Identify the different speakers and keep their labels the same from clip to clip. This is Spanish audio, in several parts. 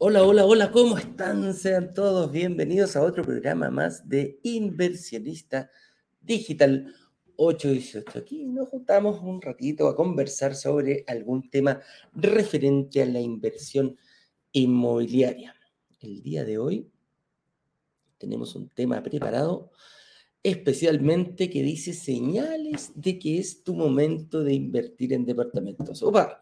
Speaker 1: Hola, hola, hola, ¿cómo están? Sean todos bienvenidos a otro programa más de Inversionista Digital 818. Aquí nos juntamos un ratito a conversar sobre algún tema referente a la inversión inmobiliaria. El día de hoy tenemos un tema preparado especialmente que dice señales de que es tu momento de invertir en departamentos. Opa,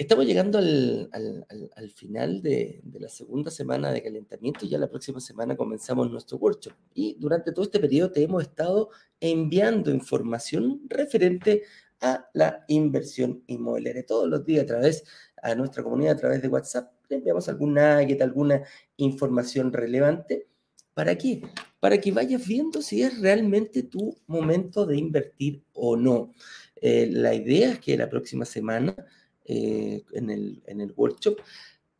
Speaker 1: Estamos llegando al, final de, la segunda semana de calentamiento y ya la próxima semana comenzamos nuestro workshop. Y durante todo este periodo te hemos estado enviando información referente a la inversión inmobiliaria. Todos los días a través a nuestra comunidad, a través de WhatsApp, le enviamos alguna alguna información relevante. ¿Para qué? Para que vayas viendo si es realmente tu momento de invertir o no. Eh, la idea es que la próxima semana eh, en, el, en, el, workshop,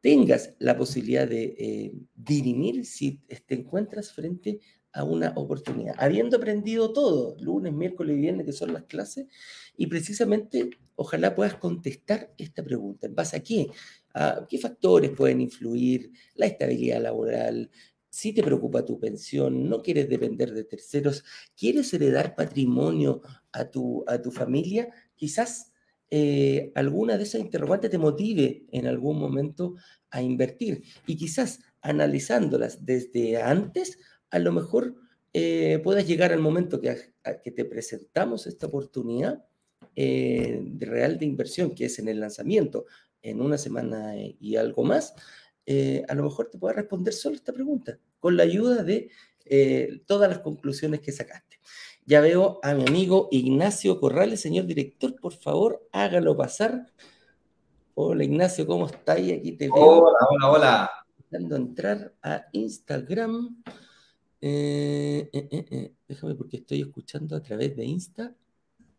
Speaker 1: tengas la posibilidad de eh, dirimir si te encuentras frente a una oportunidad, habiendo aprendido todo, lunes, miércoles y viernes, que son las clases, y precisamente ojalá puedas contestar esta pregunta. ¿En base a qué? ¿A qué factores pueden influir? La estabilidad laboral, si te preocupa tu pensión, no quieres depender de terceros, quieres heredar patrimonio a tu, a tu familia, quizás eh, alguna de esas interrogantes te motive en algún momento a invertir. Y quizás analizándolas desde antes, a lo mejor eh, puedas llegar al momento que, que te presentamos esta oportunidad eh, de real de inversión, que es en el lanzamiento, en una semana y algo más, a lo mejor te pueda responder solo esta pregunta, con la ayuda de todas las conclusiones que sacaste. Ya veo a mi amigo Ignacio Corrales, señor director, por favor, hágalo pasar. Hola Ignacio, ¿cómo estáis? Aquí te veo.
Speaker 2: Hola, hola, hola.
Speaker 1: Intentando entrar a Instagram. Eh, eh, eh, déjame porque estoy escuchando a través de Insta.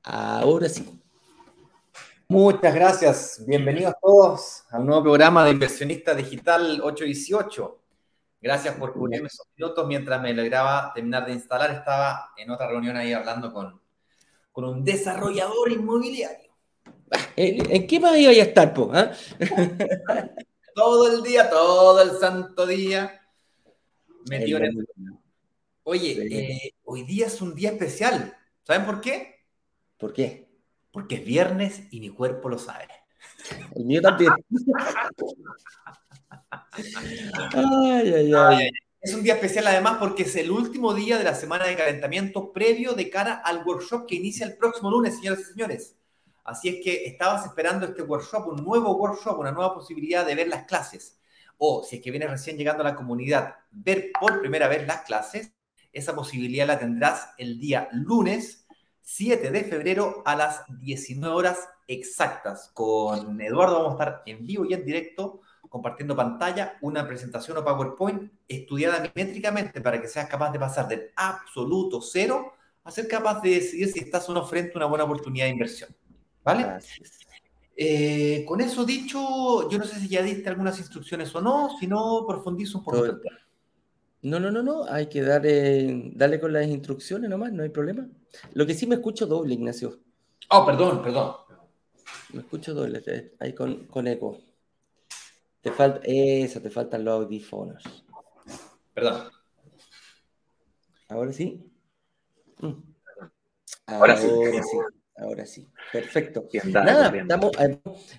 Speaker 1: Ahora sí.
Speaker 2: Muchas gracias. Bienvenidos todos al nuevo programa de Inversionista Digital 818. Gracias por cubrirme esos minutos mientras me lograba terminar de instalar. Estaba en otra reunión ahí hablando con, con un desarrollador inmobiliario.
Speaker 1: ¿En qué más iba a estar, po? Ah?
Speaker 2: todo el día, todo el santo día. En Oye, eh, hoy día es un día especial. ¿Saben por qué?
Speaker 1: ¿Por qué?
Speaker 2: Porque es viernes y mi cuerpo lo sabe.
Speaker 1: El mío también.
Speaker 2: Es un día especial además porque es el último día de la semana de calentamiento previo de cara al workshop que inicia el próximo lunes, señoras y señores. Así es que estabas esperando este workshop, un nuevo workshop, una nueva posibilidad de ver las clases. O si es que vienes recién llegando a la comunidad, ver por primera vez las clases, esa posibilidad la tendrás el día lunes 7 de febrero a las 19 horas exactas. Con Eduardo vamos a estar en vivo y en directo compartiendo pantalla, una presentación o PowerPoint estudiada milimétricamente para que seas capaz de pasar del absoluto cero a ser capaz de decidir si estás o no frente a una buena oportunidad de inversión. ¿Vale? Eh, con eso dicho, yo no sé si ya diste algunas instrucciones o no, si no, profundizo un poco.
Speaker 1: No, no, no, no, hay que darle, darle con las instrucciones nomás, no hay problema. Lo que sí me escucho doble, Ignacio.
Speaker 2: Oh, perdón, perdón.
Speaker 1: Me escucho doble, eh, ahí con, con eco. Te falta, eso, te faltan los audífonos.
Speaker 2: Perdón.
Speaker 1: ¿Ahora sí?
Speaker 2: Mm. Ahora, sí.
Speaker 1: Ahora sí. Perfecto. Nada, estamos,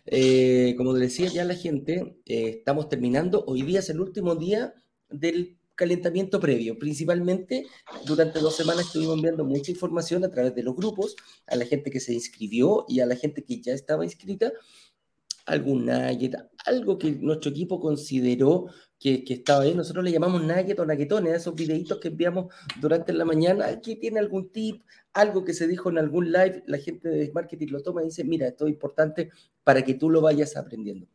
Speaker 1: eh, como decía ya la gente, eh, estamos terminando. Hoy día es el último día del calentamiento previo. Principalmente durante dos semanas estuvimos enviando mucha información a través de los grupos, a la gente que se inscribió y a la gente que ya estaba inscrita algún nugget, algo que nuestro equipo consideró que, estaba ahí. Nosotros le llamamos nugget o nuggetones, esos videitos que enviamos durante la mañana. Aquí tiene algún tip, algo que se dijo en algún live, la gente de marketing lo toma y dice, mira, esto es importante para que tú lo vayas aprendiendo.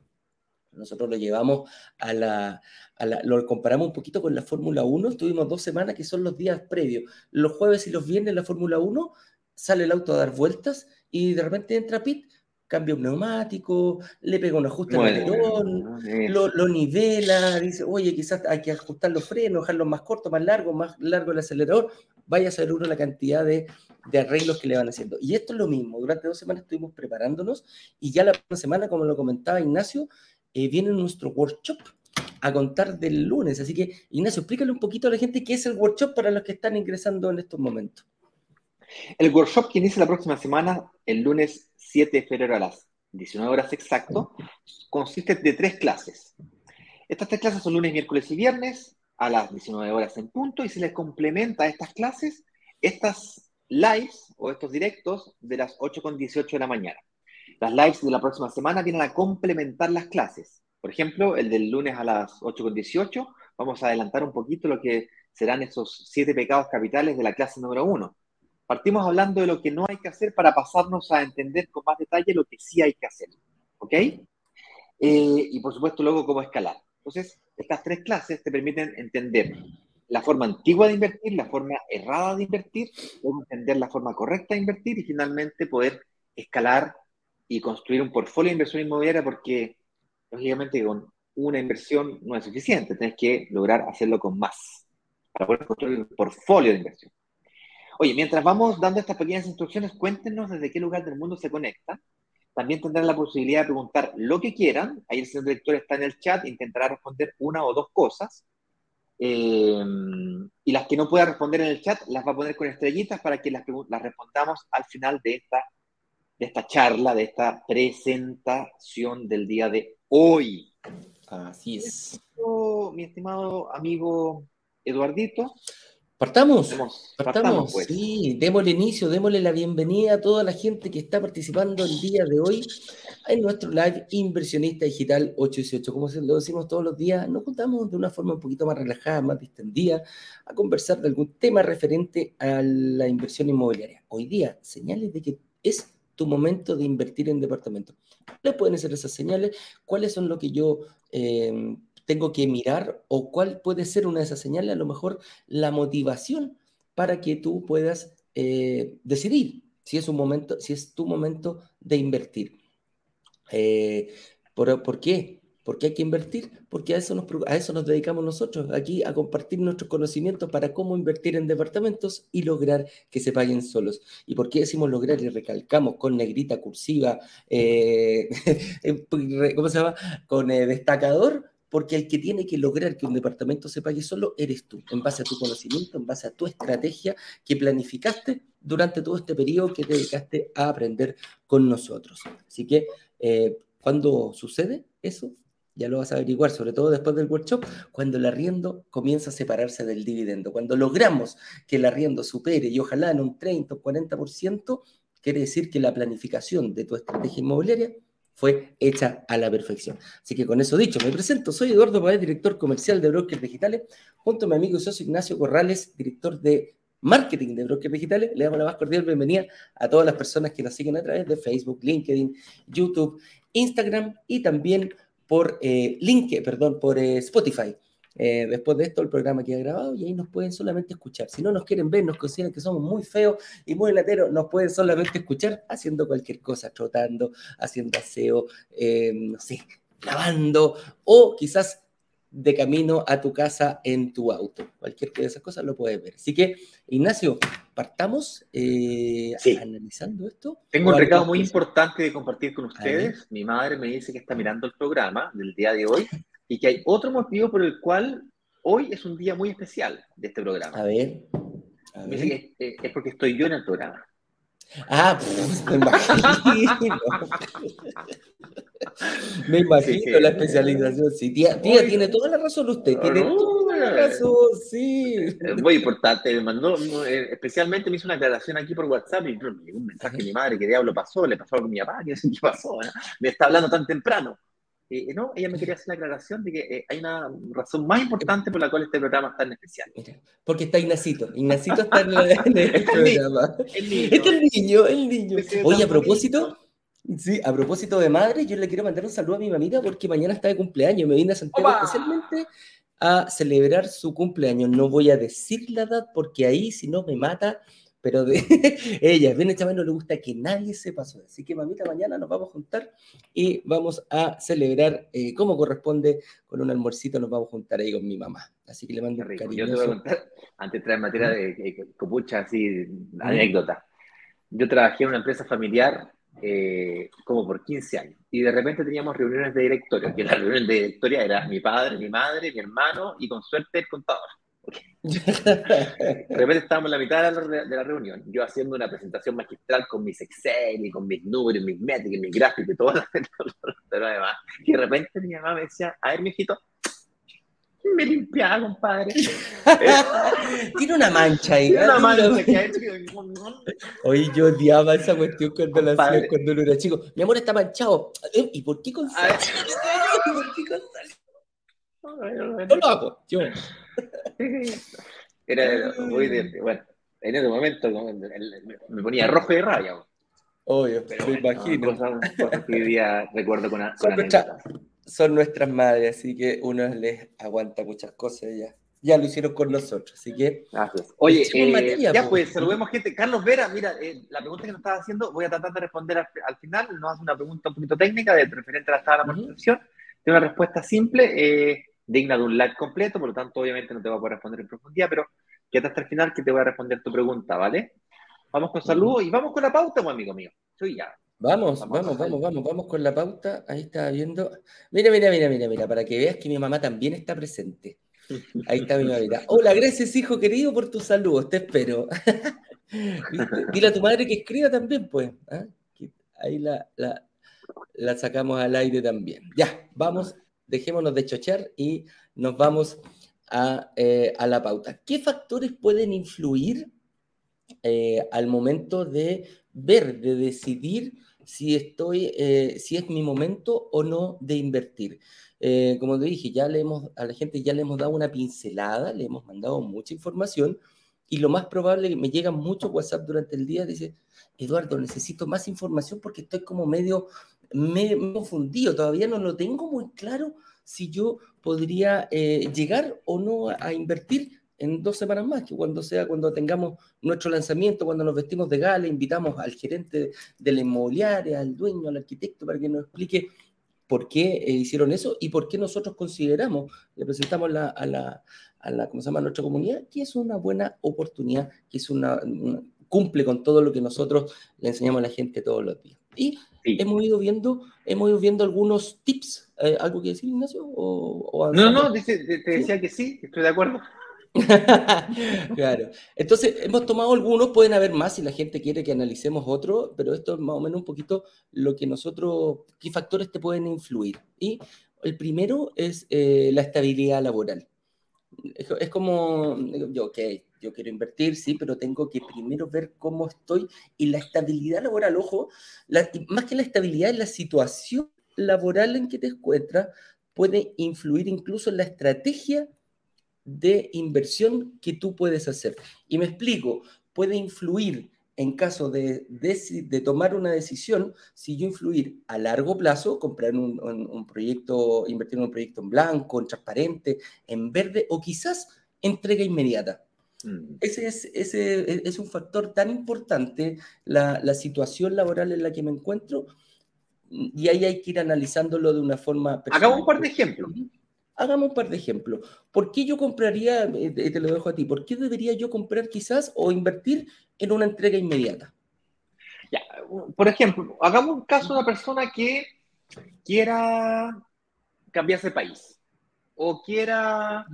Speaker 1: Nosotros lo llevamos a la, a la, lo comparamos un poquito con la Fórmula 1, tuvimos dos semanas que son los días previos. Los jueves y los viernes la Fórmula 1 sale el auto a dar vueltas y de repente entra Pit cambia un neumático, le pega un ajuste al alerón, lo, nivela, dice, oye, quizás hay que ajustar los frenos, dejarlos más cortos, más largos, más largo el acelerador, vaya a saber uno la cantidad de, arreglos que le van haciendo. Y esto es lo mismo, durante dos semanas estuvimos preparándonos y ya la próxima semana, como lo comentaba Ignacio, eh, viene nuestro workshop a contar del lunes. Así que, Ignacio, explícale un poquito a la gente qué es el workshop para los que están ingresando en estos momentos.
Speaker 3: El workshop que inicia la próxima semana, el lunes 7 de febrero a las 19 horas exacto, consiste de tres clases. Estas tres clases son lunes, miércoles y viernes a las 19 horas en punto y se les complementa a estas clases estas lives o estos directos de las 8 con 18 de la mañana. Las lives de la próxima semana vienen a complementar las clases. Por ejemplo, el del lunes a las 8 con 18, vamos a adelantar un poquito lo que serán esos siete pecados capitales de la clase número 1 Partimos hablando de lo que no hay que hacer para pasarnos a entender con más detalle lo que sí hay que hacer. ¿Ok? Eh, y por supuesto luego cómo escalar. Entonces, estas tres clases te permiten entender la forma antigua de invertir, la forma errada de invertir, entender la forma correcta de invertir y finalmente poder escalar y construir un portfolio de inversión inmobiliaria porque, lógicamente, con una inversión no es suficiente, tienes que lograr hacerlo con más para poder construir un portfolio de inversión. Oye, mientras vamos dando estas pequeñas instrucciones, cuéntenos desde qué lugar del mundo se conecta. También tendrán la posibilidad de preguntar lo que quieran. Ahí el señor director está en el chat, intentará responder una o dos cosas. Eh, y las que no pueda responder en el chat las va a poner con estrellitas para que las, las respondamos al final de esta, de esta charla, de esta presentación del día de hoy.
Speaker 1: Así es.
Speaker 3: Mi estimado amigo Eduardito,
Speaker 1: Partamos, partamos, pues. sí, démosle inicio, démosle la bienvenida a toda la gente que está participando el día de hoy en nuestro live Inversionista Digital 818. Como lo decimos todos los días, nos juntamos de una forma un poquito más relajada, más distendida, a conversar de algún tema referente a la inversión inmobiliaria. Hoy día, señales de que es tu momento de invertir en departamentos. ¿Cuáles pueden ser esas señales? ¿Cuáles son lo que yo eh, tengo que mirar o cuál puede ser una de esas señales, a lo mejor la motivación para que tú puedas eh, decidir si es un momento, si es tu momento de invertir. Eh, ¿por, ¿por, qué? ¿Por qué hay que invertir? Porque a eso, nos, a eso nos dedicamos nosotros, aquí a compartir nuestros conocimientos para cómo invertir en departamentos y lograr que se paguen solos. ¿Y por qué decimos lograr y recalcamos con negrita cursiva, eh, ¿cómo se llama? Con destacador? Porque el que tiene que lograr que un departamento se pague solo eres tú, en base a tu conocimiento, en base a tu estrategia que planificaste durante todo este periodo que te dedicaste a aprender con nosotros. Así que, eh, cuando sucede eso, ya lo vas a averiguar, sobre todo después del workshop, cuando el arriendo comienza a separarse del dividendo. Cuando logramos que el arriendo supere y ojalá en un 30 o 40%, quiere decir que la planificación de tu estrategia inmobiliaria fue hecha a la perfección. Así que con eso dicho, me presento, soy Eduardo Paez, director comercial de Brokers Digitales, junto a mi amigo y socio Ignacio Corrales, director de marketing de Brokers Digitales. Le damos la más cordial bienvenida a todas las personas que nos siguen a través de Facebook, LinkedIn, YouTube, Instagram y también por eh, LinkedIn, perdón, por eh, Spotify. Eh, después de esto el programa queda grabado y ahí nos pueden solamente escuchar. Si no nos quieren ver, nos consideran que somos muy feos y muy lateros, nos pueden solamente escuchar haciendo cualquier cosa, trotando, haciendo aseo, eh, no sé, lavando o quizás de camino a tu casa en tu auto. Cualquier de esas cosas lo puedes ver. Así que, Ignacio, partamos eh, analizando esto.
Speaker 3: Tengo un recado muy importante de compartir con ustedes. Mi madre me dice que está mirando el programa del día de hoy y que hay otro motivo por el cual hoy es un día muy especial de este programa.
Speaker 1: A ver.
Speaker 3: Es, porque estoy yo en el programa.
Speaker 1: Ah, pues, me imagino. me imagino la especialización. Sí, tía, tía tiene toda la razón usted, tiene toda la razón, sí.
Speaker 3: Muy importante, me mandó, eh, especialmente me hizo una aclaración aquí por WhatsApp y un mensaje de mi madre, ¿qué diablo pasó? Le pasó algo a mi papá, ¿qué pasó? Me está hablando tan temprano. Eh, no, ella me quería hacer la aclaración de que eh, hay una razón más importante por la cual este programa está en especial.
Speaker 1: Porque está Ignacito. Ignacito está en, el programa. El niño. Este el niño, el niño. Oye, a propósito, sí, a propósito de madre, yo le quiero mandar un saludo a mi mamita porque mañana está de cumpleaños. Me vine a Santiago especialmente a celebrar su cumpleaños. No voy a decir la edad porque ahí, si no, me mata pero de ella, bien chaval, no le gusta que nadie sepa eso. Así que, mamita, mañana nos vamos a juntar y vamos a celebrar eh, como corresponde con un almuercito, nos vamos a juntar ahí con mi mamá. Así que le mando un cariño.
Speaker 3: Yo te voy a contar, antes de entrar en materia de, copucha, así, anécdota. Yo trabajé en una empresa familiar eh, como por 15 años. Y de repente teníamos reuniones de directorio, que la reunión de directoria era mi padre, mi madre, mi hermano y con suerte el contador. De repente estábamos en la mitad de la, reunión, yo haciendo una presentación magistral con mis Excel y con mis números, mis métricas, mis gráficos y todo lo demás. Y de repente mi mamá me decía, a ver, mijito, me limpiaba, compadre.
Speaker 1: Tiene una mancha ahí.
Speaker 3: Tiene una mancha
Speaker 1: Oye, yo odiaba esa cuestión cuando la hacía cuando uno era chico. Mi amor está manchado. Eh, ¿Y por qué con sal? ¿Por qué con sal? No lo hago, yo.
Speaker 3: Era muy de, bueno, en ese momento me ponía rojo de rabia.
Speaker 1: Obvio, Pero me imagino.
Speaker 3: Cosas, que hoy día recuerdo con, con
Speaker 1: son nuestras madres, así que uno les aguanta muchas cosas ya. Ya lo hicieron con nosotros, así que.
Speaker 3: Oye, eh, ya pues, saludemos gente. Carlos Vera, mira, eh, la pregunta que nos estaba haciendo, voy a tratar de responder al, final. Nos hace una pregunta un poquito técnica, de referente a la tabla de amortización. Tiene una respuesta simple, eh, digna de un like completo, por lo tanto, obviamente no te voy a poder responder en profundidad, pero quédate hasta el final que te voy a responder tu pregunta, ¿vale? Vamos con saludos y vamos con la pauta, pues, amigo mío. Soy ya.
Speaker 1: Vamos, vamos, vamos, vamos, vamos, con la pauta. Ahí está viendo. Mira, mira, mira, mira, mira, para que veas que mi mamá también está presente. Ahí está mi mamita. Hola, gracias, hijo querido, por tus saludos. Te espero. Dile a tu madre que escriba también, pues. ¿ah? Ahí la, la, sacamos al aire también. Ya, vamos, dejémonos de chochar y nos vamos a, eh, a la pauta. ¿Qué factores pueden influir eh, al momento de ver, de decidir si estoy, eh, si es mi momento o no de invertir. Como te dije, ya le hemos, a la gente ya le hemos dado una pincelada, le hemos mandado mucha información y lo más probable que me llegan muchos WhatsApp durante el día, dice, Eduardo, necesito más información porque estoy como medio, medio confundido, todavía no lo tengo muy claro si yo podría eh, llegar o no a invertir en dos semanas más, que cuando sea, cuando tengamos nuestro lanzamiento, cuando nos vestimos de gala, invitamos al gerente de la inmobiliaria, al dueño, al arquitecto, para que nos explique por qué eh, hicieron eso y por qué nosotros consideramos, le presentamos a, la, a la, ¿cómo se llama?, nuestra comunidad, que es una buena oportunidad, que es una, cumple con todo lo que nosotros le enseñamos a la gente todos los días. Y hemos ido viendo, hemos ido viendo algunos tips, eh, ¿algo que decir, Ignacio? O,
Speaker 3: no, no, te, decía que sí, estoy de acuerdo.
Speaker 1: claro. Entonces, hemos tomado algunos, pueden haber más si la gente quiere que analicemos otro, pero esto es más o menos un poquito lo que nosotros, qué factores te pueden influir. Y el primero es eh, la estabilidad laboral. Es, como, yo, ok, yo quiero invertir, sí, pero tengo que primero ver cómo estoy y la estabilidad laboral, ojo, más que la estabilidad, es la situación laboral en que te encuentras puede influir incluso en la estrategia de inversión que tú puedes hacer. Y me explico, puede influir en caso de, tomar una decisión, si yo influir a largo plazo, comprar un, proyecto, invertir en un proyecto en blanco, en transparente, en verde o quizás entrega inmediata. Mm. Ese, es, ese es un factor tan importante, la, la, situación laboral en la que me encuentro, y ahí hay que ir analizándolo de una forma...
Speaker 3: Hagamos un par de ejemplos.
Speaker 1: Hagamos un par de ejemplos. ¿Por qué yo compraría, eh, te lo dejo a ti, por qué debería yo comprar quizás o invertir en una entrega inmediata?
Speaker 3: Ya, por ejemplo, hagamos un caso de una persona que quiera cambiarse de país o quiera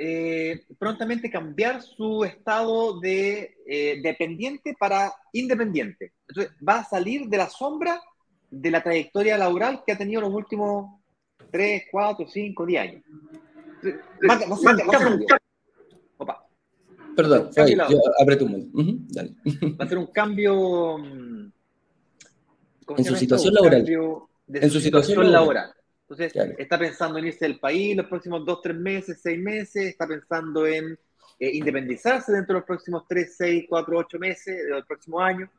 Speaker 3: eh, prontamente cambiar su estado de eh, dependiente para independiente. Entonces, va a salir de la sombra de la trayectoria laboral que ha tenido los últimos 3, 4, 5, 10 años.
Speaker 1: Perdón, yo abre tu mano.
Speaker 3: Va a ser un cambio.
Speaker 1: En su situación laboral.
Speaker 3: en su situación, laboral. Entonces, está pensando en irse del país los próximos 2, 3 meses, 6 meses, está pensando en eh, independizarse dentro de los próximos 3, 6, 4, 8 meses del próximo año.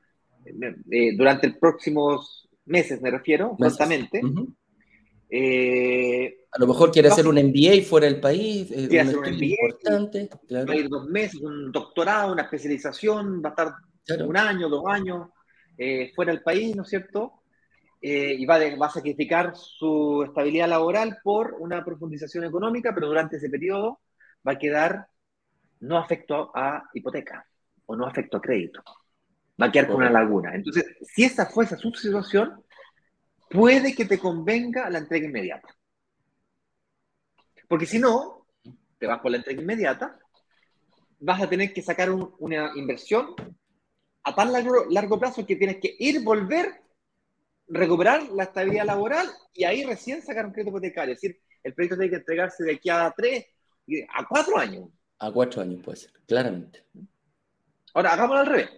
Speaker 3: Eh, eh, durante los próximos meses, me refiero, justamente.
Speaker 1: Eh, a lo mejor quiere hacer un MBA fuera del país,
Speaker 3: eh, quiere hacer un MBA, importante. Va a ir dos meses, un doctorado, una especialización, va a estar un año, dos años eh, fuera del país, ¿no es cierto? Y va, va, a sacrificar su estabilidad laboral por una profundización económica, pero durante ese periodo va a quedar no afecto a hipoteca o no afecto a crédito. va a quedar con una laguna. Entonces, si esa fue su laguna, entonces, si esa fue esa su situación, puede que te convenga la entrega inmediata. Porque si no, te vas por la entrega inmediata, vas a tener que sacar una inversión a tan largo, largo plazo que tienes que ir, volver, recuperar la estabilidad laboral y ahí recién sacar un crédito hipotecario. Es decir, el proyecto tiene que entregarse de aquí a tres, a cuatro años.
Speaker 1: A cuatro años puede ser, claramente.
Speaker 3: Ahora, hagámoslo al revés.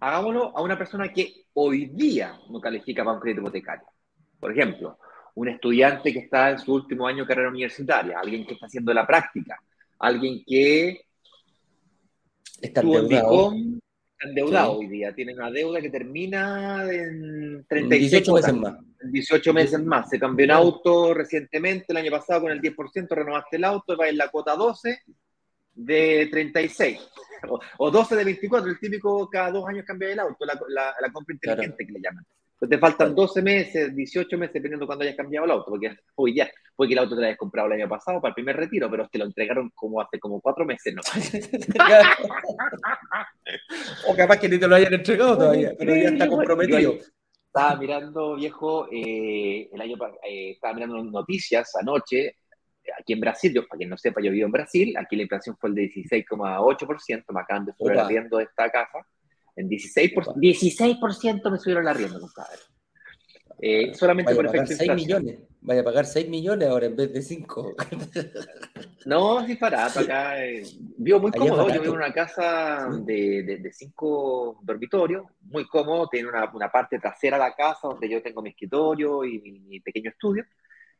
Speaker 3: Hagámoslo a una persona que hoy día no califica para un crédito hipotecario. Por ejemplo, un estudiante que está en su último año de carrera universitaria, alguien que está haciendo la práctica, alguien que
Speaker 1: está endeudado,
Speaker 3: endeudado hoy día, tiene una deuda que termina en 36
Speaker 1: 18 meses más.
Speaker 3: 18 meses más. Se cambió un auto recientemente, el año pasado con el 10%, renovaste el auto, va en la cuota 12 de 36. O, 12 de 24, el típico cada dos años cambia el auto, la, la, compra inteligente que le llaman. Entonces te faltan 12 meses, 18 meses, dependiendo de cuándo hayas cambiado el auto, porque hoy ya, fue que el auto te lo hayas comprado el año pasado para el primer retiro, pero te lo entregaron como hace como cuatro meses, ¿no?
Speaker 1: o capaz que ni te lo hayan entregado todavía, pero ya está comprometido.
Speaker 3: Estaba mirando, viejo, eh, el año eh, estaba mirando noticias anoche, aquí en Brasil, yo, para quien no sepa, yo vivo en Brasil, aquí la inflación fue el de 16,8%, me acaban de subir arriendo de esta casa, en 16%, 16 me subieron la rienda, compadre. Eh, solamente por efecto
Speaker 1: 6 millones. Vaya a pagar 6 millones ahora en vez de 5.
Speaker 3: no, sí, barato. Acá eh, vivo muy cómodo. Yo vivo en una casa de, de, de, cinco dormitorios, muy cómodo. Tiene una, una, parte trasera de la casa donde yo tengo mi escritorio y mi, pequeño estudio.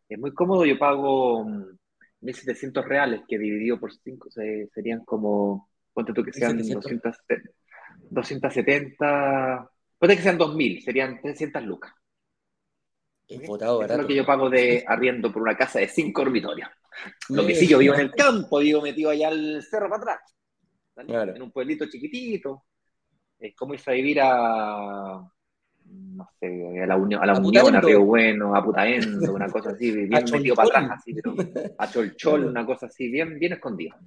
Speaker 3: Es muy cómodo. Yo pago 1.700 mm, reales, que dividido por 5 serían como, ponte tú que sean 200, 270, puede que sean 2.000, serían 300 lucas. Es lo que yo pago de arriendo por una casa de cinco dormitorios. Lo que sí, yo vivo en el campo, vivo metido allá al cerro para atrás. En un pueblito chiquitito. Es como irse a vivir a, no sé, a la Unión, a, la Unión, a Río Bueno, a Putaendo, una cosa así, bien metido para atrás, así, pero a Cholchol, una cosa así, bien, bien escondida.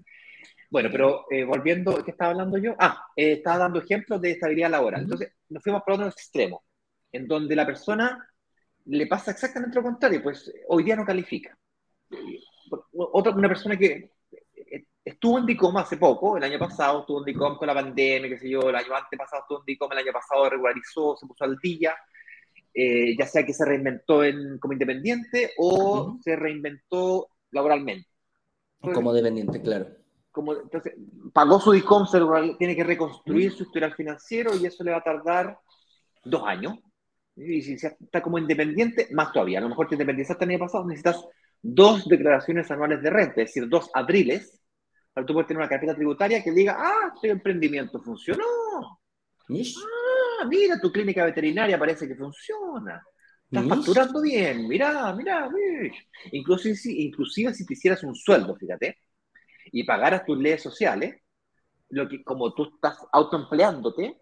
Speaker 3: Bueno, pero eh, volviendo, ¿qué estaba hablando yo? Ah, eh, estaba dando ejemplos de estabilidad laboral. Entonces, nos fuimos por otro extremo, en donde la persona le pasa exactamente lo contrario, pues hoy día no califica. Otra, una persona que eh, estuvo en DICOM hace poco, el año pasado estuvo en DICOM con la pandemia, qué sé yo, el año pasado estuvo en DICOM, el año pasado regularizó, se puso al día, eh, ya sea que se reinventó en, como independiente o se reinventó laboralmente.
Speaker 1: como dependiente, claro.
Speaker 3: Como, entonces, pagó su DICOM, tiene que reconstruir su historial financiero y eso le va a tardar dos años y si está como independiente, más todavía. A lo mejor te independizaste el año pasado, necesitas dos declaraciones anuales de renta, es decir, dos abriles, para tú poder tener una carpeta tributaria que diga, ah, tu emprendimiento funcionó. Ah, mira, tu clínica veterinaria parece que funciona. Estás facturando bien, mira, mira, inclusive, inclusive si te hicieras un sueldo, fíjate, y pagaras tus leyes sociales, lo que como tú estás autoempleándote,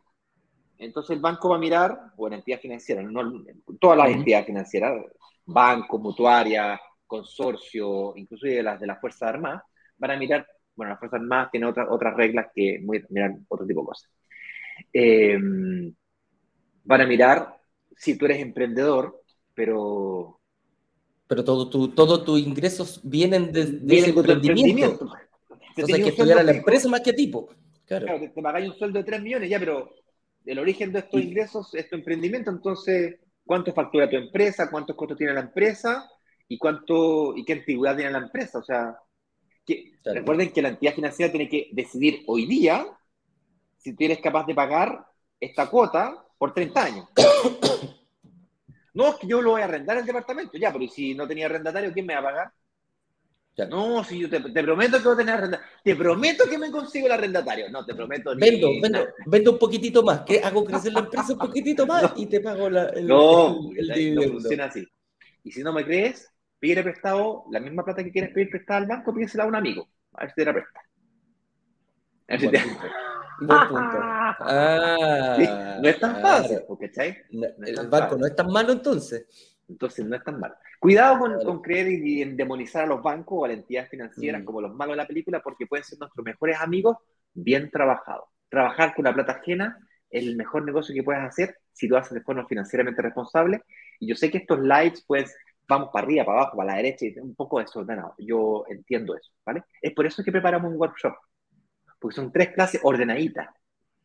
Speaker 3: entonces el banco va a mirar, o en entidad financiera, no, todas las entidades financieras, banco, mutuaria, consorcio, inclusive las de las Fuerzas Armadas, van a mirar, bueno, las Fuerzas Armadas tienen otras otras reglas que miran otro tipo de cosas. Em, van a mirar si tú eres emprendedor, pero...
Speaker 1: Pero todos tu, todo tus ingresos vienen de, de ese emprendimiento. Entonces hay que estudiar a la empresa más que a tipo.
Speaker 3: Claro, claro te pagáis un sueldo de 3 millones ya, pero el origen de estos ingresos es tu emprendimiento, entonces, ¿cuánto factura tu empresa? ¿Cuántos costos tiene la empresa? ¿Y cuánto y qué antigüedad tiene la empresa? O sea, que, recuerden que la entidad financiera tiene que decidir hoy día si tú eres capaz de pagar esta cuota por 30 años. no, es que yo lo voy a arrendar el departamento, ya, pero si no tenía arrendatario, ¿quién me va a pagar? No, si yo te, prometo que voy a tener arrendatario. Te prometo que me consigo el arrendatario. No, te prometo.
Speaker 1: Vendo, vendo, vendo un poquitito más. que Hago crecer la empresa un poquitito más y te pago la,
Speaker 3: el, no, el, no funciona así. Y si no me crees, pide prestado la misma plata que quieres pedir prestada al banco, pídesela a un amigo. A ver si te la presta. A ver si te...
Speaker 1: Buen punto. Ah,
Speaker 3: no es tan fácil,
Speaker 1: ¿cachai? No el banco no es tan malo entonces.
Speaker 3: Entonces no es tan malo. Cuidado con, creer y en demonizar a los bancos o a las entidades financieras mm. como los malos de la película, porque pueden ser nuestros mejores amigos bien trabajados. Trabajar con la plata ajena el mejor negocio que puedes hacer si lo haces de forma financieramente responsable. Y yo sé que estos lives, pues, vamos para arriba, para abajo, para la derecha, y un poco desordenado. Yo entiendo eso, ¿vale? Es por eso que preparamos un workshop, porque son tres clases ordenaditas.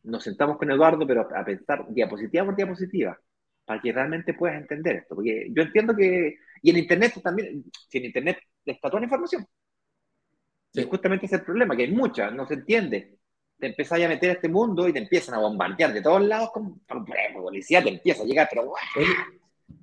Speaker 3: Nos sentamos con Eduardo, pero a pensar diapositiva por diapositiva, para que realmente puedas entender esto. Porque yo entiendo que, y en Internet también, si en Internet está toda la información. Y justamente ese es el problema, que hay mucha, no se entiende. Te empiezas a meter a este mundo y te empiezan a bombardear de todos lados con, policía, te empieza a llegar, pero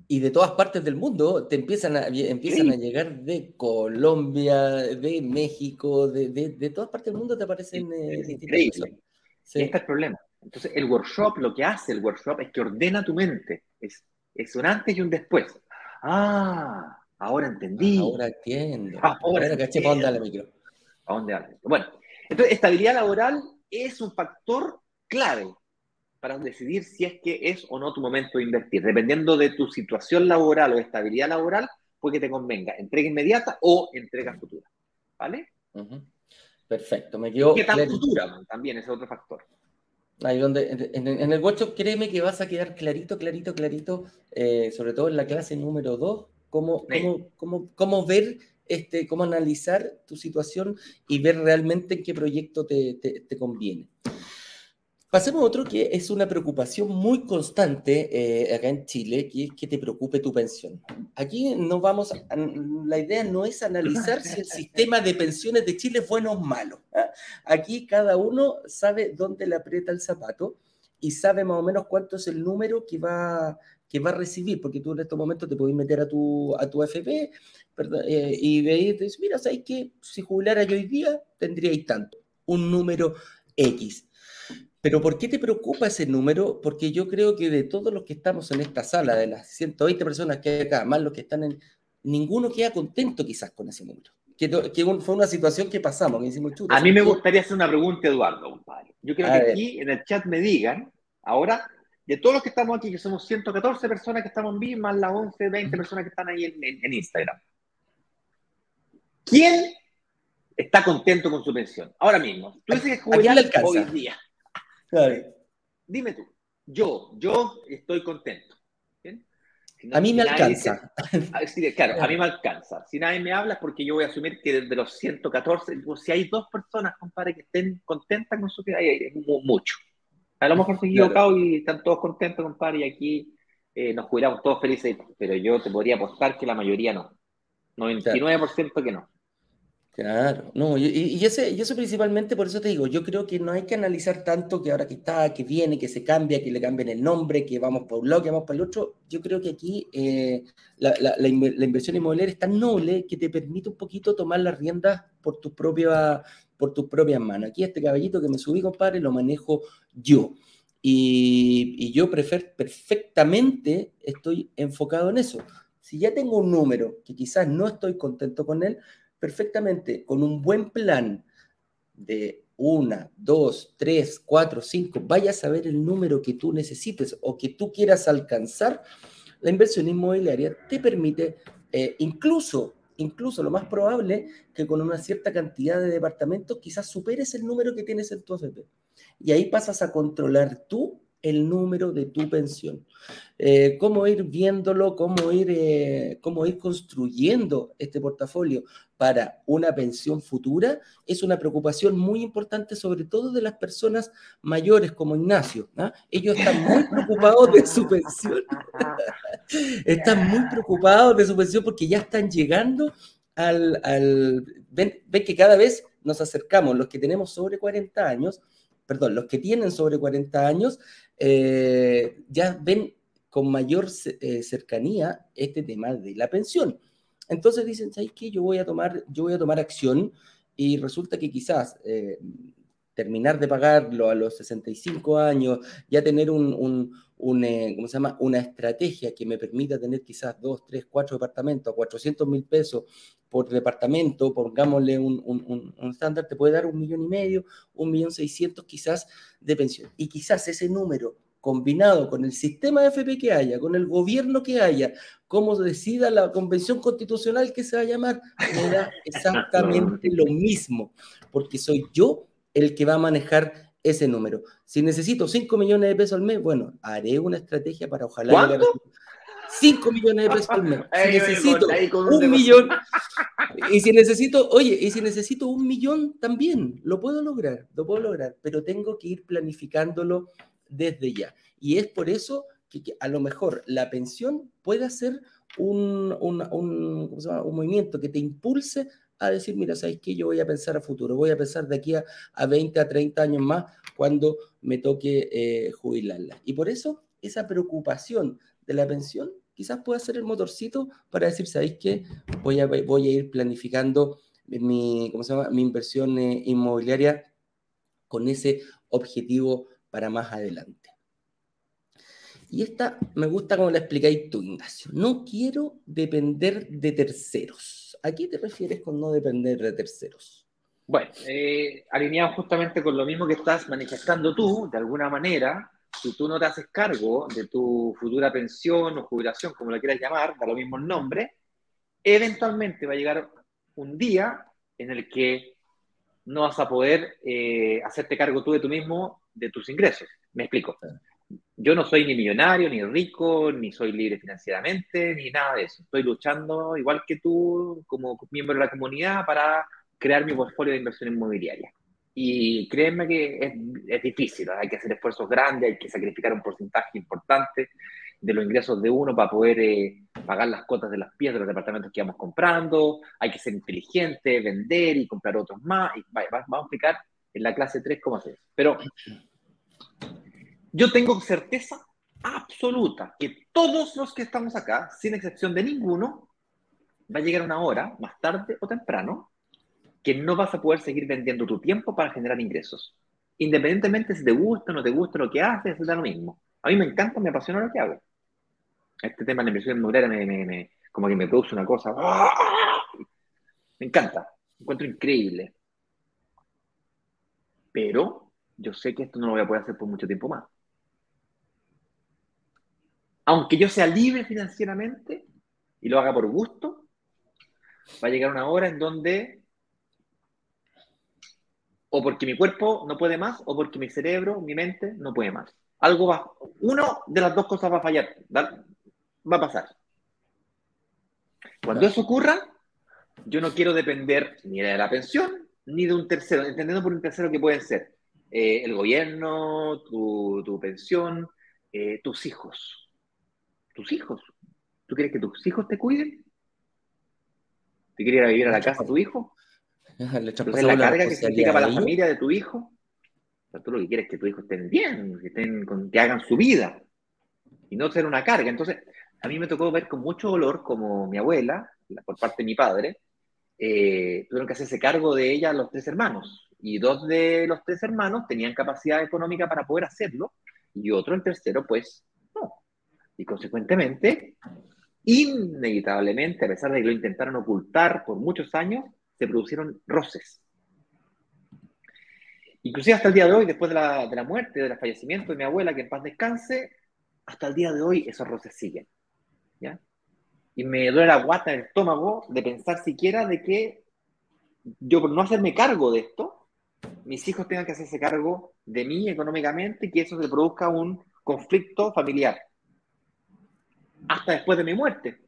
Speaker 1: y de todas partes del mundo te empiezan a, empiezan a llegar de Colombia, de México, de, de, todas partes del mundo te aparecen
Speaker 3: eh, increíble. Este es el problema. Entonces, el workshop, lo que hace el workshop es que ordena tu mente. Es, es un antes y un después. Ah, ahora entendí.
Speaker 1: Ahora entiendo. Ah, ahora, caché para dónde micro.
Speaker 3: ¿A dónde Bueno, entonces, estabilidad laboral es un factor clave para decidir si es que es o no tu momento de invertir. Dependiendo de tu situación laboral o estabilidad laboral, puede que te convenga entrega inmediata o entrega futura. ¿Vale?
Speaker 1: Perfecto, me quedo.
Speaker 3: ¿Qué tan futura? También es otro factor.
Speaker 1: Ahí donde, en, el workshop, créeme que vas a quedar clarito, clarito, clarito, eh, sobre todo en la clase número 2, cómo, cómo, cómo, cómo, ver, este, cómo analizar tu situación y ver realmente en qué proyecto te, te, te conviene. Pasemos a otro que es una preocupación muy constante eh, acá en Chile, que es que te preocupe tu pensión. Aquí no vamos, la idea no es analizar si el sistema de pensiones de Chile es bueno o malo. ¿ah? Aquí cada uno sabe dónde le aprieta el zapato y sabe más o menos cuánto es el número que va, que va a recibir, porque tú en estos momentos te puedes meter a tu, a tu FP eh, y veis, dices, mira, ¿sabes que Si jubilara yo hoy día, tendríais tanto, un número X. Pero ¿por qué te preocupa ese número? Porque yo creo que de todos los que estamos en esta sala, de las 120 personas que hay acá, más los que están en... Ninguno queda contento quizás con ese número. Que, fue una situación que pasamos.
Speaker 3: a mí me gustaría hacer una pregunta, Eduardo, compadre. Yo creo que aquí en el chat me digan, ahora, de todos los que estamos aquí, que somos 114 personas que estamos en vivo, más las 11, 20 personas que están ahí en, Instagram. ¿Quién está contento con su pensión? Ahora mismo. Tú dices que hoy día. Dime tú, yo, yo estoy contento.
Speaker 1: a mí me alcanza.
Speaker 3: Ah, claro, a mí me alcanza. Si nadie me habla es porque yo voy a asumir que desde los 114, si hay dos personas, compadre, que estén contentas con su vida, es mucho. A lo mejor estoy equivocado y están todos contentos, compadre, y aquí eh, nos jubilamos todos felices, pero yo te podría apostar que la mayoría no. 99% que no.
Speaker 1: Claro, no, y, y, eso principalmente, por eso te digo, yo creo que no hay que analizar tanto que ahora que está, que viene, que se cambia, que le cambien el nombre, que vamos por un lado, que vamos para el otro. Yo creo que aquí eh, la, la, inversión inmobiliaria es tan noble que te permite un poquito tomar las riendas por tus propias por tus manos. Aquí este caballito que me subí, compadre, lo manejo yo. Y, y yo prefer, perfectamente estoy enfocado en eso. Si ya tengo un número que quizás no estoy contento con él, perfectamente con un buen plan de una, dos, tres, cuatro, cinco, vayas a ver el número que tú necesites o que tú quieras alcanzar, la inversión inmobiliaria te permite eh, incluso, incluso lo más probable que con una cierta cantidad de departamentos quizás superes el número que tienes en tu AFP. Y ahí pasas a controlar tú el número de tu pensión. Eh, cómo ir viéndolo, cómo ir, eh, cómo ir construyendo este portafolio para una pensión futura es una preocupación muy importante, sobre todo de las personas mayores como Ignacio. ¿ah? Ellos están muy preocupados de su pensión. están muy preocupados de su pensión porque ya están llegando al... al ven, ven que cada vez nos acercamos, los que tenemos sobre 40 años, perdón, los que tienen sobre 40 años eh, ya ven con mayor eh, cercanía este tema de la pensión. Entonces dicen, ¿sabes qué? Yo voy a tomar, yo voy a tomar acción y resulta que quizás eh, terminar de pagarlo a los 65 años, ya tener un, un, ¿cómo se llama? una estrategia que me permita tener quizás dos, tres, cuatro departamentos a 400 mil pesos por departamento, pongámosle un, un, estándar, te puede dar un millón y medio, un millón seiscientos quizás de pensión. Y quizás ese número combinado con el sistema de FP que haya, con el gobierno que haya, cómo decida la convención constitucional que se va a llamar, me da exactamente lo mismo, porque soy yo el que va a manejar ese número. Si necesito 5 millones de pesos al mes, bueno, haré una estrategia para ojalá...
Speaker 3: ¿Cuánto?
Speaker 1: 5 millones de pesos al mes. Si necesito un millón, y si necesito, oye, y si necesito un millón también, lo puedo lograr, lo puedo lograr, pero tengo que ir planificándolo desde ya. Y es por eso que, a lo mejor la pensión puede ser un, un, un, movimiento que te impulse a decir, mira, ¿sabes qué? Yo voy a pensar a futuro, voy a pensar de aquí a, a 20, a 30 años más cuando me toque eh, jubilarla. Y por eso esa preocupación de la pensión quizás pueda ser el motorcito para decir, ¿sabéis qué? Voy a, voy a ir planificando mi, ¿cómo se llama? mi inversión eh, inmobiliaria con ese objetivo para más adelante. Y esta me gusta como la explicáis tú, Ignacio. No quiero depender de terceros. ¿A qué te refieres con no depender de terceros?
Speaker 3: Bueno, eh, alineado justamente con lo mismo que estás manifestando tú, de alguna manera, si tú no te haces cargo de tu futura pensión o jubilación, como lo quieras llamar, da lo mismo el nombre, eventualmente va a llegar un día en el que no vas a poder eh, hacerte cargo tú de tú mismo de tus ingresos. Me explico. Yo no soy ni millonario, ni rico, ni soy libre financieramente, ni nada de eso. Estoy luchando, igual que tú, como miembro de la comunidad, para crear mi portfolio de inversión inmobiliaria. Y créeme que es, es, difícil, hay que hacer esfuerzos grandes, hay que sacrificar un porcentaje importante de los ingresos de uno para poder eh, pagar las cuotas de las piezas de los departamentos que vamos comprando, hay que ser inteligente, vender y comprar otros más, y vamos a explicar en la clase 3 cómo hacer Pero yo tengo certeza absoluta que todos los que estamos acá, sin excepción de ninguno, va a llegar una hora, más tarde o temprano, que no vas a poder seguir vendiendo tu tiempo para generar ingresos. Independientemente si te gusta o no te gusta lo que haces, es lo mismo. A mí me encanta, me apasiona lo que hago. Este tema de la inversión inmobiliaria me, me, como que me produce una cosa. Me encanta, me encuentro increíble. Pero yo sé que esto no lo voy a poder hacer por mucho tiempo más. Aunque yo sea libre financieramente y lo haga por gusto, va a llegar una hora en donde o porque mi cuerpo no puede más, o porque mi cerebro, mi mente no puede más. Algo va, uno de las dos cosas va a fallar, va a pasar. Cuando eso ocurra, yo no quiero depender ni de la pensión, ni de un tercero, entendiendo por un tercero que pueden ser eh, el gobierno, tu, pensión, eh, tus hijos. Tus hijos. ¿Tú quieres que tus hijos te cuiden? ¿Te quieres ir a vivir a la casa de tu hijo? Entonces, la carga que significa para la familia de tu hijo, tú lo que quieres es que tu hijo estén bien, que, estén que hagan su vida y no ser una carga. Entonces, a mí me tocó ver con mucho dolor como mi abuela, por parte de mi padre, eh, tuvieron que hacerse cargo de ella los tres hermanos. Y dos de los tres hermanos tenían capacidad económica para poder hacerlo, y otro, el tercero, pues. Y consecuentemente, inevitablemente, a pesar de que lo intentaron ocultar por muchos años, se produjeron roces. Inclusive hasta el día de hoy, después de la, de la muerte, del fallecimiento de mi abuela, que en paz descanse, hasta el día de hoy esos roces siguen. ¿ya? Y me duele la guata en el estómago de pensar siquiera de que yo por no hacerme cargo de esto, mis hijos tengan que hacerse cargo de mí económicamente y que eso se produzca un conflicto familiar. Hasta después de mi muerte.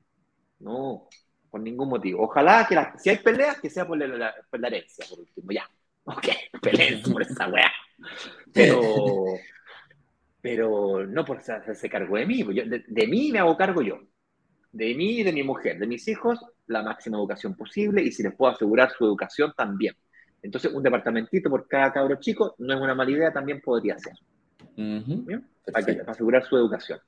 Speaker 3: No, por ningún motivo. Ojalá que si hay peleas, que sea por la, herencia, por último, ya. Ok, peleen por esa weá. Pero, pero no por hacerse cargo de mí. de, de, mí me hago cargo yo. De mí y de mi mujer. De mis hijos, la máxima educación posible y si les puedo asegurar su educación también. Entonces, un departamentito por cada cabro chico no es una mala idea, también podría ser. para asegurar su educación.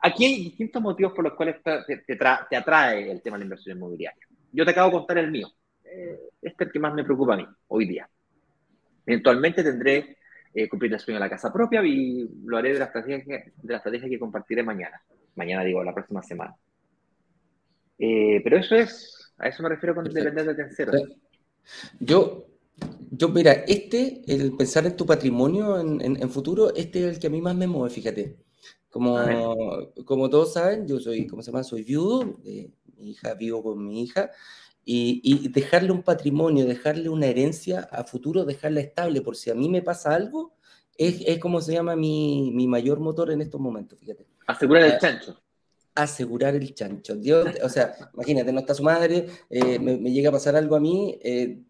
Speaker 3: Aquí hay distintos motivos por los cuales te, atrae el tema de la inversión inmobiliaria. Yo te acabo de contar el mío. Eh, este es el que más me preocupa a mí hoy día. Eventualmente tendré eh, cumplir el sueño de la casa propia y lo haré de la, estrategia, de la estrategia que compartiré mañana. Mañana digo, la próxima semana. Eh, pero eso es, a eso me refiero con depender de tercero.
Speaker 1: Yo, yo, mira, este, el pensar en tu patrimonio en, en futuro, este es el que a mí más me mueve, fíjate. Como, como todos saben, yo soy, ¿cómo se llama? Soy viudo, mi hija, vivo con mi hija, y, y, dejarle un patrimonio, dejarle una herencia a futuro, dejarla estable, por si a mí me pasa algo, es, es como se llama mi, mi, mayor motor en estos momentos, fíjate.
Speaker 3: Asegurar el ah, chancho.
Speaker 1: Asegurar el chancho. Dios, o sea, imagínate, no está su madre, eh, me, me, llega a pasar algo a mí, eh,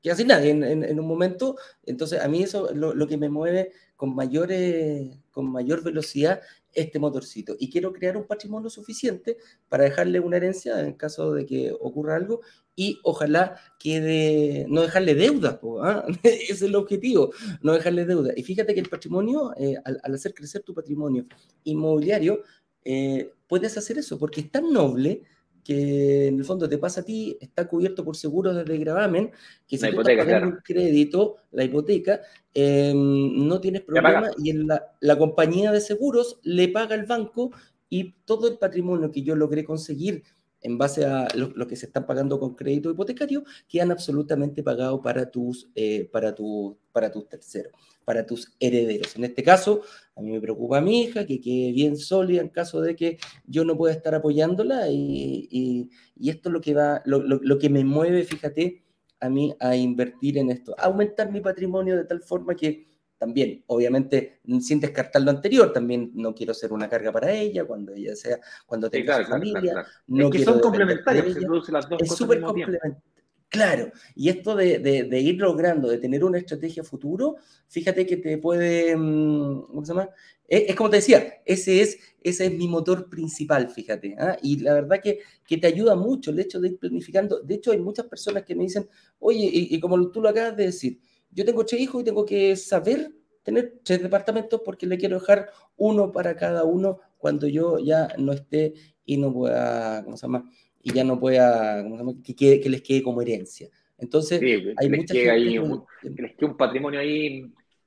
Speaker 1: que así nadie en, en, un momento, entonces a mí eso lo, lo que me mueve con, mayores, con mayor velocidad este motorcito y quiero crear un patrimonio suficiente para dejarle una herencia en caso de que ocurra algo y ojalá quede, no dejarle deuda, ese es el objetivo, no dejarle deuda. Y fíjate que el patrimonio, eh, al, al, hacer crecer tu patrimonio inmobiliario, eh, puedes hacer eso porque es tan noble que en el fondo te pasa a ti, está cubierto por seguros desde gravamen, que si la tú hipoteca, estás pagando claro. un crédito, la hipoteca, eh, no tienes problema y en la, la, compañía de seguros le paga el banco y todo el patrimonio que yo logré conseguir en base a lo, que se están pagando con crédito hipotecario, quedan absolutamente pagados para tus, eh, para, tu, para tus terceros, para tus herederos. En este caso, a mí me preocupa a mi hija, que quede bien sólida en caso de que yo no pueda estar apoyándola y, esto es lo que, va, lo, que me mueve, fíjate, a mí a invertir en esto, aumentar mi patrimonio de tal forma que también, obviamente, sin descartar lo anterior, también no quiero ser una carga para ella cuando ella sea, cuando tenga sí, claro, familia. Claro, claro.
Speaker 3: No es que son complementarios, se producen las dos
Speaker 1: es súper complementario. Claro, y esto de, de, de, ir logrando, de tener una estrategia futuro, fíjate que te puede, mm, ¿cómo se llama? Es, es como te decía, ese es, ese es mi motor principal, fíjate. ¿ah? Y la verdad que, que, te ayuda mucho el hecho de ir planificando. De hecho, hay muchas personas que me dicen, oye, y, y como tú lo acabas de decir, yo tengo tres hijos y tengo que saber tener tres departamentos porque le quiero dejar uno para cada uno cuando yo ya no esté y no pueda, ¿cómo se llama? Y ya no pueda, ¿cómo se llama? Que, quede, que les quede como herencia. Entonces,
Speaker 3: sí, hay mucha gente ahí un, que les quede un patrimonio ahí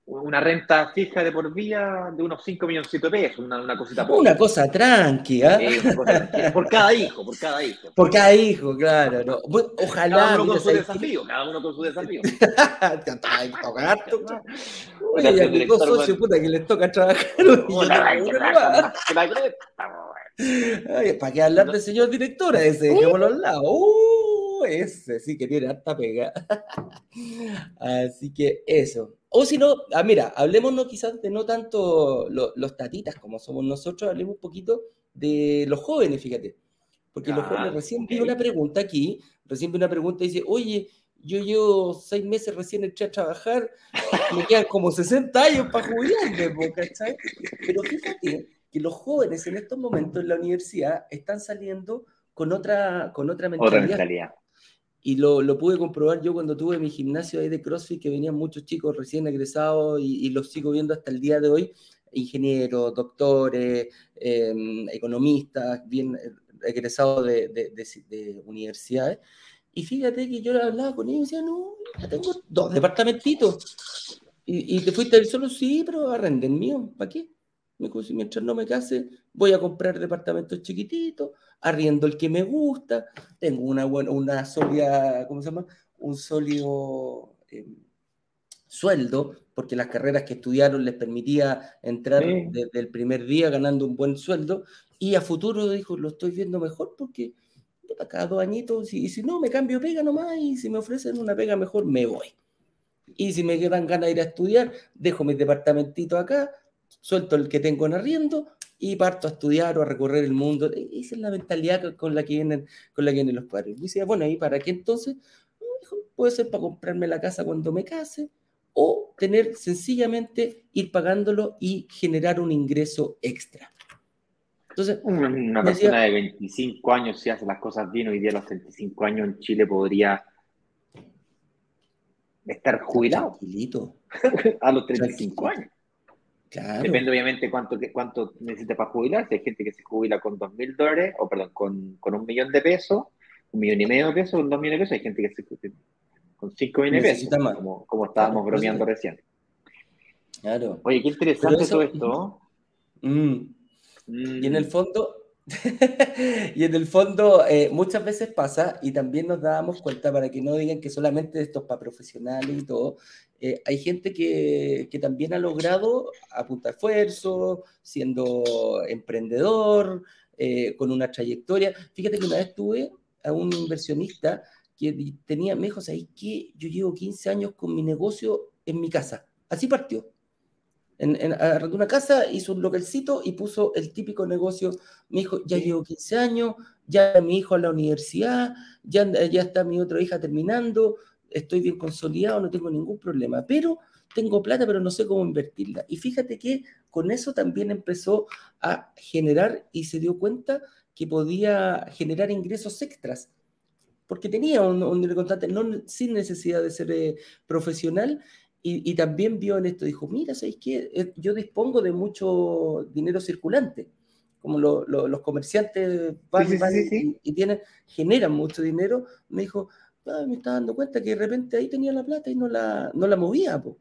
Speaker 3: una renta fija de por vía de unos 5 millones de pesos, una, una cosita
Speaker 1: poca. Una cosa tranquila.
Speaker 3: ¿eh? Sí, por cada hijo, por cada hijo.
Speaker 1: Por cada hijo, claro. No. Ojalá.
Speaker 3: Cada uno con su desafío, cada uno con su desafío.
Speaker 1: Oye, ya que dos socios, puta, que les toca trabajar. ¿Para qué hablar del señor directora ese? Dejémoslo al lado. Uh, ese sí que tiene harta pega. Así que eso. O si no, ah, mira, hablemoslo quizás de no tanto lo, los tatitas como somos nosotros, hablemos un poquito de los jóvenes, fíjate. Porque ah, los jóvenes, recién okay. vi una pregunta aquí, recién vi una pregunta y dice, oye, yo llevo seis meses recién entré a trabajar, me quedan como 60 años para jubilarme, ¿cachai? Pero fíjate que los jóvenes en estos momentos en la universidad están saliendo con otra, con otra mentalidad.
Speaker 3: Otra mentalidad
Speaker 1: y lo, lo, pude comprobar yo cuando tuve mi gimnasio ahí de CrossFit, que venían muchos chicos recién egresados y, y los sigo viendo hasta el día de hoy, ingenieros, doctores, eh, economistas, bien egresados de, de, de, de, universidades. Y fíjate que yo hablaba con ellos y decía, no, ya tengo dos departamentitos. ¿Y, y te fuiste ir solo? Sí, pero arrenden mío, ¿para qué? Me dijo, si mientras no me case, voy a comprar departamentos chiquititos, arriendo el que me gusta, tengo una buena, una sólida, ¿cómo se llama? Un sólido eh, sueldo, porque las carreras que estudiaron les permitía entrar sí. desde el primer día ganando un buen sueldo, y a futuro dijo, lo estoy viendo mejor porque cada dos añitos, y, y si no, me cambio pega nomás, y si me ofrecen una pega mejor, me voy. Y si me quedan ganas de ir a estudiar, dejo mis departamentitos acá, suelto el que tengo en arriendo y parto a estudiar o a recorrer el mundo. E-, esa es la mentalidad con la que vienen, con la que vienen los padres. Y decía, bueno, ¿y para qué entonces? Puede ser para comprarme la casa cuando me case o tener sencillamente ir pagándolo y generar un ingreso extra.
Speaker 3: Entonces, una, una persona de 25 años, si hace las cosas bien, hoy día a los 35 años en Chile podría estar jubilado.
Speaker 1: Tranquilito.
Speaker 3: a los 35 Tranquilito. años. Claro. Depende obviamente cuánto, cuánto necesita para jubilarse. Hay gente que se jubila con dos mil dólares, o perdón, con, con, un millón de pesos, un millón y medio de pesos, con dos millones de pesos. Hay gente que se con cinco millones de pesos, como, como estábamos claro, bromeando sí. recién.
Speaker 1: Claro.
Speaker 3: Oye, qué interesante eso, todo esto.
Speaker 1: Mm, mm. Y en el fondo, y en el fondo eh, muchas veces pasa, y también nos dábamos cuenta para que no digan que solamente esto es para profesionales y todo, eh, hay gente que, que, también ha logrado apuntar esfuerzo, siendo emprendedor, eh, con una trayectoria. Fíjate que una vez tuve a un inversionista que tenía, me dijo, ¿sabes qué? Yo llevo 15 años con mi negocio en mi casa. Así partió. En, arrendó una casa, hizo un localcito y puso el típico negocio. Mi hijo ya llevo 15 años, ya mi hijo a la universidad, ya, ya está mi otra hija terminando, estoy bien consolidado, no tengo ningún problema, pero tengo plata, pero no sé cómo invertirla. Y fíjate que con eso también empezó a generar y se dio cuenta que podía generar ingresos extras, porque tenía un, un constante, no, sin necesidad de ser eh, profesional, y, también vio en esto, dijo, mira, ¿sabéis qué? Eh, yo dispongo de mucho dinero circulante, como los comerciantes van, y, tienen, generan mucho dinero, me dijo, me está dando cuenta que de repente ahí tenía la plata y no la, no la movía, pues.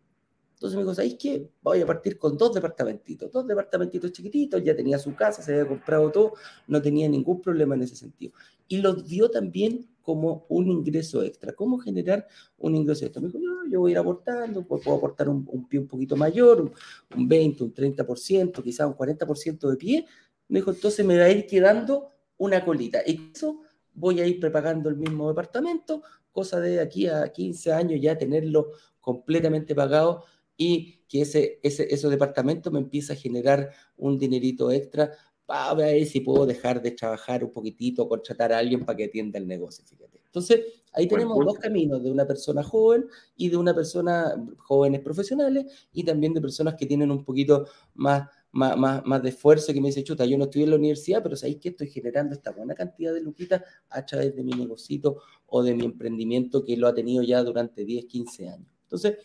Speaker 1: Entonces me dijo, ¿sabéis qué? Voy a partir con dos departamentitos, dos departamentitos chiquititos, ya tenía su casa, se había comprado todo, no tenía ningún problema en ese sentido. Y los dio también como un ingreso extra. ¿Cómo generar un ingreso extra? Me dijo, yo, voy a ir aportando, pues puedo aportar un, pie un poquito mayor, un, 20, un 30%, quizás un 40% de pie. Me dijo, entonces me va a ir quedando una colita. Y eso voy a ir prepagando el mismo departamento, cosa de aquí a 15 años ya tenerlo completamente pagado y que ese, ese, esos departamentos me empieza a generar un dinerito extra para ver si puedo dejar de trabajar un poquitito, contratar a alguien para que atienda el negocio, fíjate. Entonces, ahí tenemos dos caminos, de una persona joven y de una persona, jóvenes profesionales, y también de personas que tienen un poquito más, más, más, más de esfuerzo, que me dice, chuta, yo no estoy en la universidad, pero sabéis que estoy generando esta buena cantidad de luquitas a través de mi negocito o de mi emprendimiento que lo ha tenido ya durante 10, 15 años. Entonces,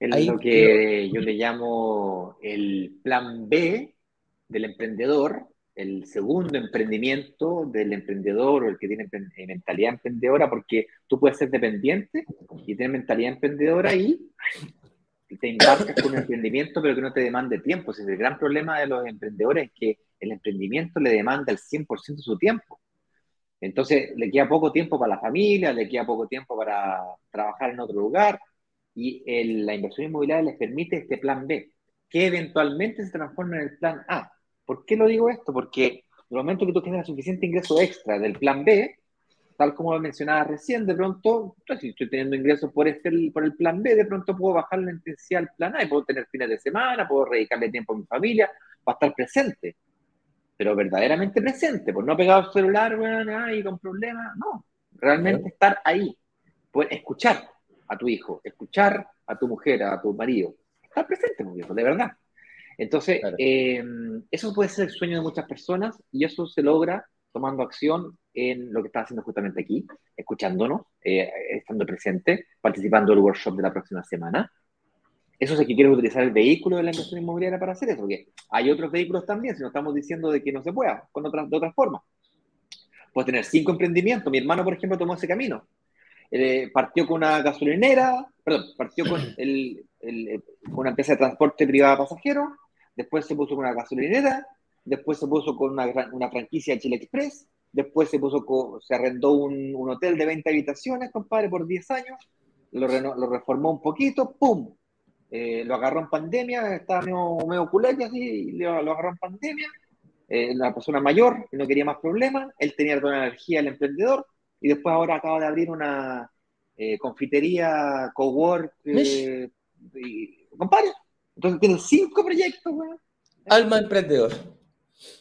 Speaker 3: es lo que yo le llamo el plan B del emprendedor, el segundo emprendimiento del emprendedor o el que tiene eh, mentalidad emprendedora, porque tú puedes ser dependiente y tener mentalidad emprendedora y te embarcas con un emprendimiento, pero que no te demande tiempo. el gran problema de los emprendedores es que el emprendimiento le demanda el 100% de su tiempo. Entonces, le queda poco tiempo para la familia, le queda poco tiempo para trabajar en otro lugar, y la inversión inmobiliaria les permite este plan B, que eventualmente se transforma en el plan A. ¿Por qué lo digo esto? Porque en el momento que tú tienes suficiente ingreso extra del plan B, tal como mencionaba recién, de pronto, pues, si estoy teniendo ingresos por, este, por el plan B, de pronto puedo bajar la intensidad al plan A y puedo tener fines de semana, puedo dedicarle tiempo a mi familia, para estar presente. Pero verdaderamente presente, pues no pegado al celular, bueno, y con problemas, no. Realmente estar ahí, poder escuchar, a tu hijo, escuchar a tu mujer, a tu marido, estar presente, muy de verdad. Entonces, eh, eso puede ser el sueño de muchas personas y eso se logra tomando acción en lo que estás haciendo justamente aquí, escuchándonos, eh, estando presente, participando del workshop de la próxima semana. Eso es que quieres utilizar el vehículo de la inversión inmobiliaria para hacer eso, porque hay otros vehículos también, si no estamos diciendo de que no se pueda, con otras, de otras formas. Puedes tener cinco emprendimientos. Mi hermano, por ejemplo, tomó ese camino. Eh, partió con una gasolinera, perdón, partió con el, una empresa de transporte privado de pasajeros, después se puso con una gasolinera, después se puso con una, una franquicia de Chile Express, después se puso con, se arrendó un, un, hotel de 20 habitaciones, compadre, por 10 años, lo, lo reformó un poquito, ¡pum! Eh, lo agarró en pandemia, estaba medio, medio culete así, lo, lo, agarró en pandemia, eh, una persona mayor que no quería más problemas, él tenía toda la energía, el emprendedor, y después ahora acaba de abrir una eh, confitería, cowork, eh, compadre. Entonces tiene cinco proyectos,
Speaker 1: Alma emprendedor.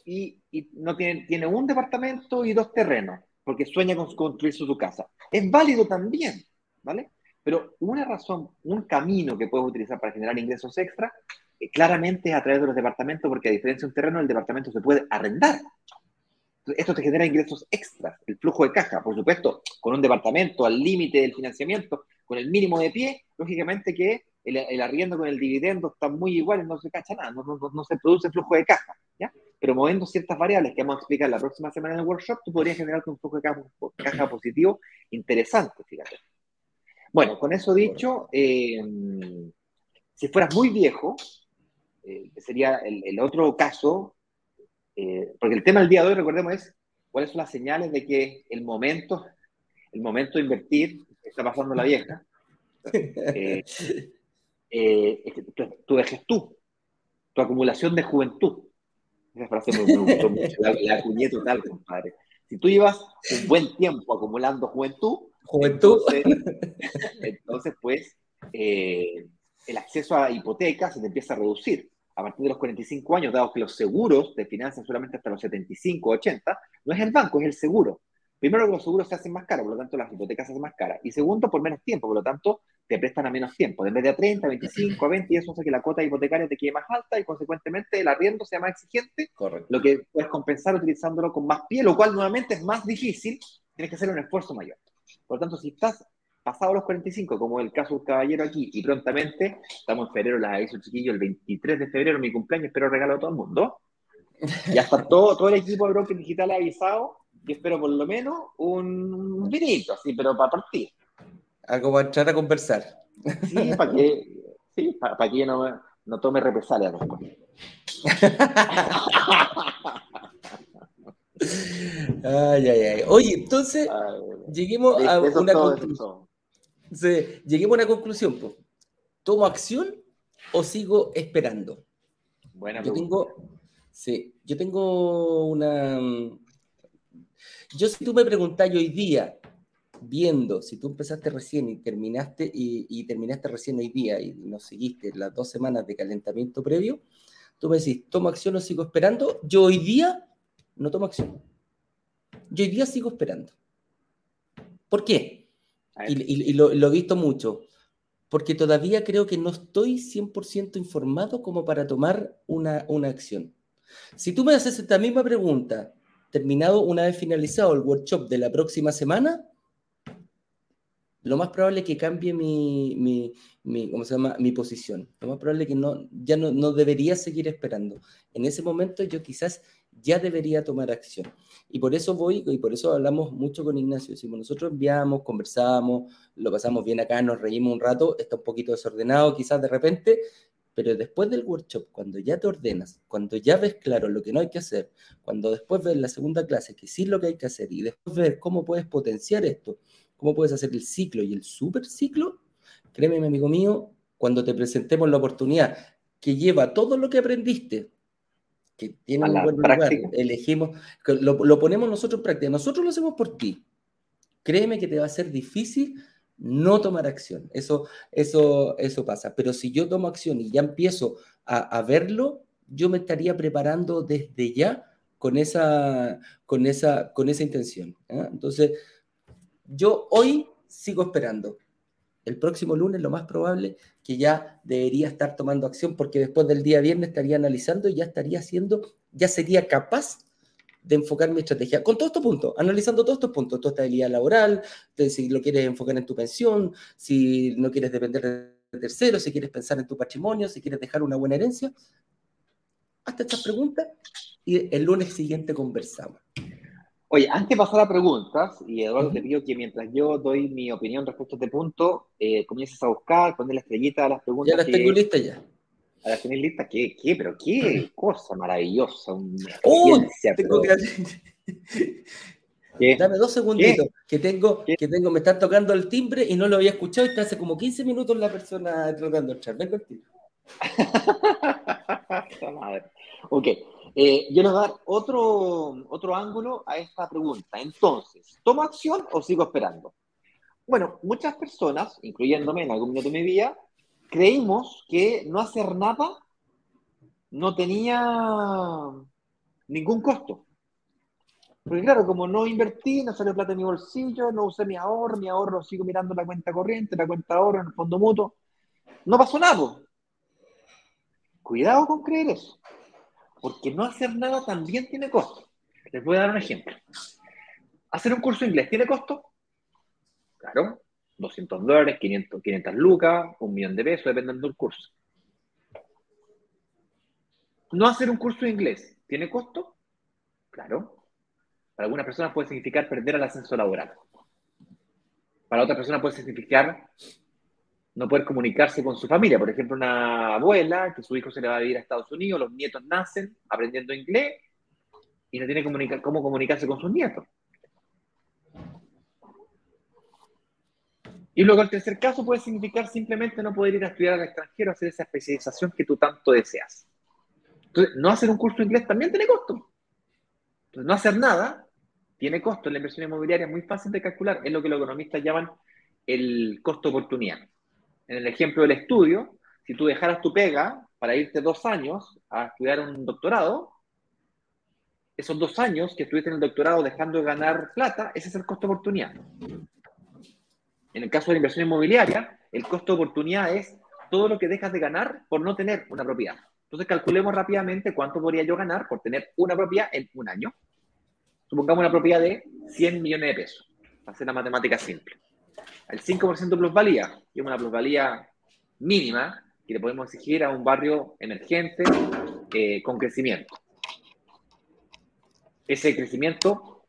Speaker 3: Y, y, no tiene, tiene un departamento y dos terrenos, porque sueña con construir su, casa. Es válido también, ¿vale? Pero una razón, un camino que puedes utilizar para generar ingresos extra, eh, claramente es a través de los departamentos, porque a diferencia de un terreno, el departamento se puede arrendar. Esto te genera ingresos extras, el flujo de caja, por supuesto, con un departamento al límite del financiamiento, con el mínimo de pie, lógicamente que el, arriendo con el dividendo están muy iguales, no se cacha nada, no, se produce flujo de caja, ¿ya? Pero moviendo ciertas variables que vamos a explicar la próxima semana en el workshop, tú podrías generar un flujo de caja, positivo interesante, fíjate. Bueno, con eso dicho, eh, si fueras muy viejo, eh, sería el, otro caso eh, porque el tema del día de hoy, recordemos, es cuáles son las señales de que el momento, el momento de invertir está pasando la vieja. Eh, eh, tú, dejes tú, tu acumulación de juventud. Esa frase me, gustó mucho, la, la total, compadre. Si tú llevas un buen tiempo acumulando juventud,
Speaker 1: juventud.
Speaker 3: Entonces, pues, el acceso a hipotecas se te empieza a reducir a partir de los 45 años, dado que los seguros te financian solamente hasta los 75, 80, no es el banco, es el seguro. Primero, los seguros se hacen más caros, por lo tanto, las hipotecas se hacen más caras. Y segundo, por menos tiempo, por lo tanto, te prestan a menos tiempo. En vez de a 30, 25, a 20, y eso hace que la cuota hipotecaria te quede más alta y, consecuentemente, el arriendo sea más exigente.
Speaker 1: Correcto.
Speaker 3: Lo que puedes compensar utilizándolo con más pie, lo cual, nuevamente, es más difícil. Tienes que hacer un esfuerzo mayor. Por lo tanto, si estás pasado los 45, como el caso del caballero aquí, y prontamente, estamos en febrero, la aviso chiquillo, el 23 de febrero, mi cumpleaños, espero regalo a todo el mundo. Ya está todo, todo el equipo de Broker Digital avisado y espero por lo menos un vinito, así, pero para partir.
Speaker 1: Algo para entrar a conversar.
Speaker 3: Sí, para que, sí, para, para que no, no tome represalias después.
Speaker 1: Ay, ay, ay. Oye, entonces,
Speaker 3: Ay,
Speaker 1: lleguemos a
Speaker 3: es
Speaker 1: una
Speaker 3: todo, todo.
Speaker 1: Sí, lleguemos a una conclusión. po. ¿Tomo acción o sigo esperando?
Speaker 3: Buena
Speaker 1: Yo
Speaker 3: pregunta.
Speaker 1: tengo, sí, yo tengo una... mm, Yo si tú me preguntás hoy día, viendo, si tú empezaste recién y terminaste, y, y terminaste recién hoy día y nos seguiste las dos semanas de calentamiento previo, tú me decís, ¿tomo acción o sigo esperando? Yo hoy día no tomo acción. Yo hoy día sigo esperando. ¿Por qué? Y lo, lo he visto mucho, porque todavía creo que no estoy 100% informado como para tomar una, una acción. Si tú me haces esta misma pregunta, terminado una vez finalizado el workshop de la próxima semana, lo más probable es que cambie mi, mi, mi- ¿cómo se llama? mi posición. Lo más probable es que no, ya no, no debería seguir esperando. En ese momento yo quizás ya debería tomar acción. Y por eso voy, y por eso hablamos mucho con Ignacio. Decimos, nosotros enviamos, conversamos, lo pasamos bien acá, nos reímos un rato, está un poquito desordenado quizás de repente, pero después del workshop, cuando ya te ordenas, cuando ya ves claro lo que no hay que hacer, cuando después ves la segunda clase que sí es lo que hay que hacer y después ves cómo puedes potenciar esto, cómo puedes hacer el ciclo y el super ciclo, créeme, mi amigo mío, cuando te presentemos la oportunidad que lleva todo lo que aprendiste, que tiene un buen lugar,
Speaker 3: práctica.
Speaker 1: elegimos, que lo, lo ponemos nosotros en práctica, nosotros lo hacemos por ti. Créeme que te va a ser difícil no tomar acción. Eso, eso, eso pasa. Pero si yo tomo acción y ya empiezo a, a verlo, yo me estaría preparando desde ya con esa, con esa, con esa intención. ¿ah? Entonces, yo hoy sigo esperando. El próximo lunes lo más probable que ya debería estar tomando acción porque después del día viernes estaría analizando y ya estaría haciendo, ya sería capaz de enfocar mi estrategia con todos estos puntos, analizando todos estos puntos, tu estabilidad laboral, si lo quieres enfocar en tu pensión, si no quieres depender de terceros, si quieres pensar en tu patrimonio, si quieres dejar una buena herencia. Hazte estas preguntas y el lunes siguiente conversamos.
Speaker 3: Oye, antes de pasar a preguntas, y Eduardo, te pido que mientras yo doy mi opinión respecto a este punto, eh, comiences a buscar, poner la estrellita a las preguntas
Speaker 1: Ya las
Speaker 3: que
Speaker 1: tengo listas ya.
Speaker 3: a las tenéis listas. ¿Qué, qué, pero qué cosa maravillosa, una
Speaker 1: ¡Uy!
Speaker 3: experiencia,
Speaker 1: Tengo
Speaker 3: pero-
Speaker 1: que...
Speaker 3: ¿qué?
Speaker 1: Dame dos segunditos, que tengo,
Speaker 3: ¿Qué?
Speaker 1: que tengo, me están tocando el timbre y no lo había escuchado y está hace como 15 minutos la persona tratando de entrar. Ven contigo.
Speaker 3: Ok, eh, yo les voy a dar otro, otro ángulo a esta pregunta. Entonces, ¿tomo acción o sigo esperando? Bueno, muchas personas, incluyéndome en algún minuto de mi vida, creímos que no hacer nada no tenía ningún costo. Porque claro, como no invertí, no salió plata de mi bolsillo, no usé mi ahorro, mi ahorro sigo mirando la cuenta corriente, la cuenta ahorro en el fondo mutuo, no pasó nada. Cuidado con creer eso, porque no hacer nada también tiene costo. Les voy a dar un ejemplo. ¿Hacer un curso de inglés tiene costo? Claro, 200 dólares, 500, 500 lucas, un millón de pesos, dependiendo del curso. ¿No hacer un curso de inglés tiene costo? Claro. Para algunas personas puede significar perder el ascenso laboral. Para otras personas puede significar no poder comunicarse con su familia. Por ejemplo, una abuela que su hijo se le va a vivir a Estados Unidos, los nietos nacen aprendiendo inglés y no tiene cómo comunicarse con sus nietos. Y luego el tercer caso puede significar simplemente no poder ir a estudiar al extranjero, hacer esa especialización que tú tanto deseas. Entonces, no hacer un curso de inglés también tiene costo. Entonces, no hacer nada tiene costo. La inversión inmobiliaria es muy fácil de calcular. Es lo que los economistas llaman el costo oportunidad. En el ejemplo del estudio, si tú dejaras tu pega para irte dos años a estudiar un doctorado, esos dos años que estuviste en el doctorado dejando de ganar plata, ese es el costo de oportunidad. En el caso de la inversión inmobiliaria, el costo de oportunidad es todo lo que dejas de ganar por no tener una propiedad. Entonces calculemos rápidamente cuánto podría yo ganar por tener una propiedad en un año. Supongamos una propiedad de 100 millones de pesos, hacer la matemática simple. El 5% de plusvalía, que es una plusvalía mínima que le podemos exigir a un barrio emergente eh, con crecimiento. Ese crecimiento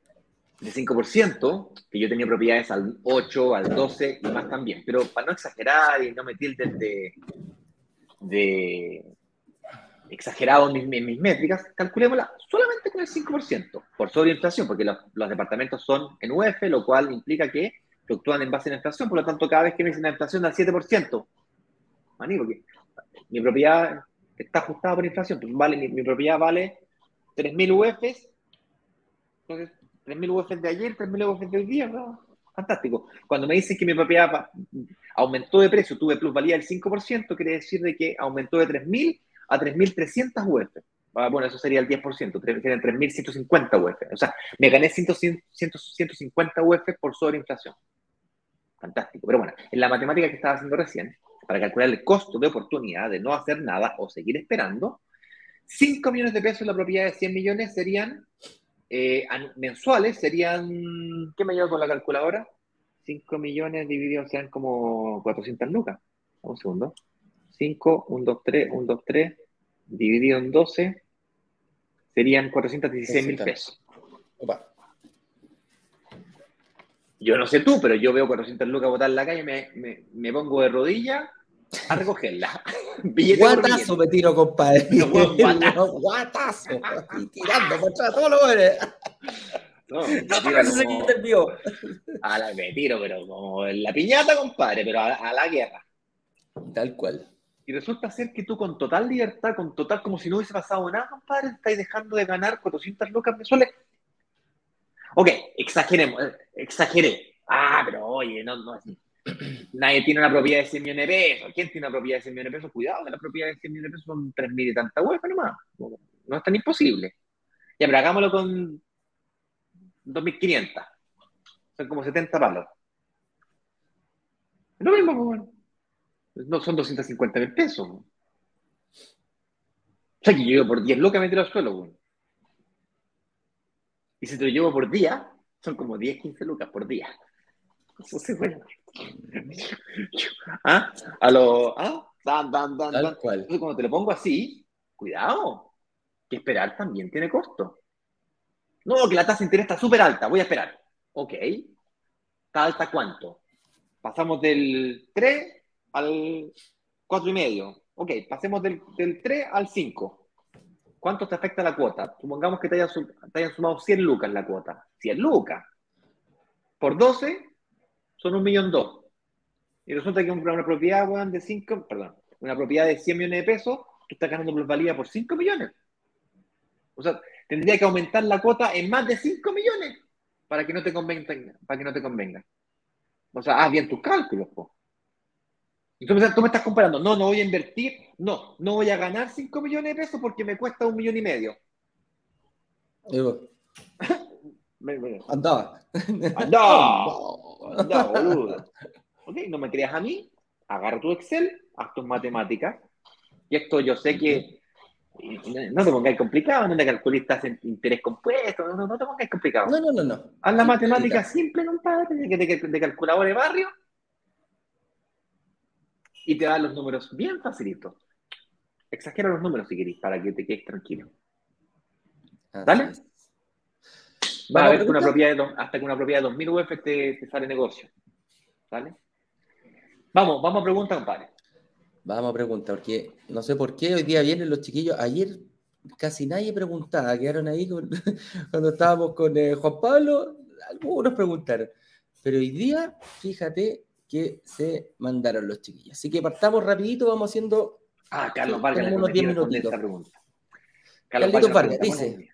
Speaker 3: de 5%, que yo tenía propiedades al 8, al 12 y más también. Pero para no exagerar y no me tilden de, exagerado en mis, métricas, calculémosla solamente con el 5%, por sobreinflación, porque los, departamentos son en UF, lo cual implica que fluctúan en base a la inflación, por lo tanto, cada vez que me dicen la inflación al 7%, maní, porque mi propiedad está ajustada por inflación, pues vale, mi, propiedad vale 3.000 UFs, entonces 3.000 UF de ayer, 3.000 UF de hoy día, ¿no? Fantástico. Cuando me dicen que mi propiedad aumentó de precio, tuve plusvalía del 5%, quiere decir de que aumentó de 3.000 a 3.300 UF. Ah, bueno, eso sería el 10%, serían 3.150 UF. O sea, me gané 150 UF por sobreinflación. Fantástico. Pero bueno, en la matemática que estaba haciendo recién, para calcular el costo de oportunidad de no hacer nada o seguir esperando, 5 millones de pesos en la propiedad de 100 millones serían eh, mensuales serían, ¿qué me llevo con la calculadora? 5 millones divididos sean como 400 lucas. Un segundo. 5, 1, 2, 3, 1, 2, 3, dividido en 12, serían 416 mil pesos. Opa. Yo no sé tú, pero yo veo 400 lucas botar en la calle, me, me, me pongo de rodillas a recogerla.
Speaker 1: guatazo me tiro, compadre. guatazo. y tirando contra todos los goles.
Speaker 3: No, me tiro a la, me tiro, pero como en la piñata, compadre, pero a, la guerra.
Speaker 1: Tal cual.
Speaker 3: Y resulta ser que tú con total libertad, con total, como si no hubiese pasado nada, compadre, estás dejando de ganar 400 lucas mensuales. Ok, exageremos, eh, exageré. Ah, pero oye, no, no, Nadie tiene una propiedad de 100 millones de pesos. ¿Quién tiene una propiedad de 100 millones de pesos? Cuidado, que la propiedad de 100 millones de pesos son 3.000 y tanta hueá nomás. No es tan imposible. Ya, pero hagámoslo con 2.500. Son como 70 palos. Es lo mismo, bueno. No son 250 mil pesos. O sea, que yo por 10 lucas me tiro al suelo, bueno. Y si te lo llevo por día, son como 10, 15 lucas por día. Eso se bueno. ¿Ah? A lo. ¿Ah? Dan, dan, dan, dan. Entonces, cuando te lo pongo así, cuidado. Que esperar también tiene costo. No, que la tasa de interés está súper alta, voy a esperar. Ok. ¿Está alta cuánto? Pasamos del 3 al 4,5. Ok, pasemos del, del 3 al 5. ¿Cuánto te afecta la cuota? Supongamos que te hayan, sumado 100 lucas la cuota. 100 lucas. Por 12, son un millón dos. Y resulta que una propiedad, de 5, perdón, una propiedad de 100 millones de pesos, tú estás ganando plusvalía por 5 millones. O sea, tendría que aumentar la cuota en más de 5 millones para que no te convenga. Para que no te convenga. O sea, haz bien tus cálculos, po. Y tú me, estás comparando, no, no voy a invertir, no, no voy a ganar 5 millones de pesos porque me cuesta un millón y medio.
Speaker 1: Andaba.
Speaker 3: Andaba. Andaba, boludo. Ok, no me creas a mí, agarra tu Excel, haz tus matemáticas. Y esto yo sé que no te pongáis complicado, no te calculistas en interés compuesto, no, no te pongáis complicado.
Speaker 1: No, no, no, no.
Speaker 3: Haz la matemática simple, compadre, de, de, de calculador de barrio. Y te da los números bien facilitos. Exagera los números si queréis, para que te quedes tranquilo. ¿Dale? Va a ver que una propiedad de hasta que una propiedad de 2.000 UF te, sale negocio. ¿Vale? Vamos, vamos a preguntar, compadre.
Speaker 1: Vamos a preguntar, porque no sé por qué hoy día vienen los chiquillos. Ayer casi nadie preguntaba, quedaron ahí cuando estábamos con eh, Juan Pablo, algunos preguntaron. Pero hoy día, fíjate que se mandaron los chiquillos. Así que partamos rapidito, vamos haciendo...
Speaker 3: Ah, Carlos Vargas,
Speaker 1: unos 10 minutitos. Carlos Vargas, dice...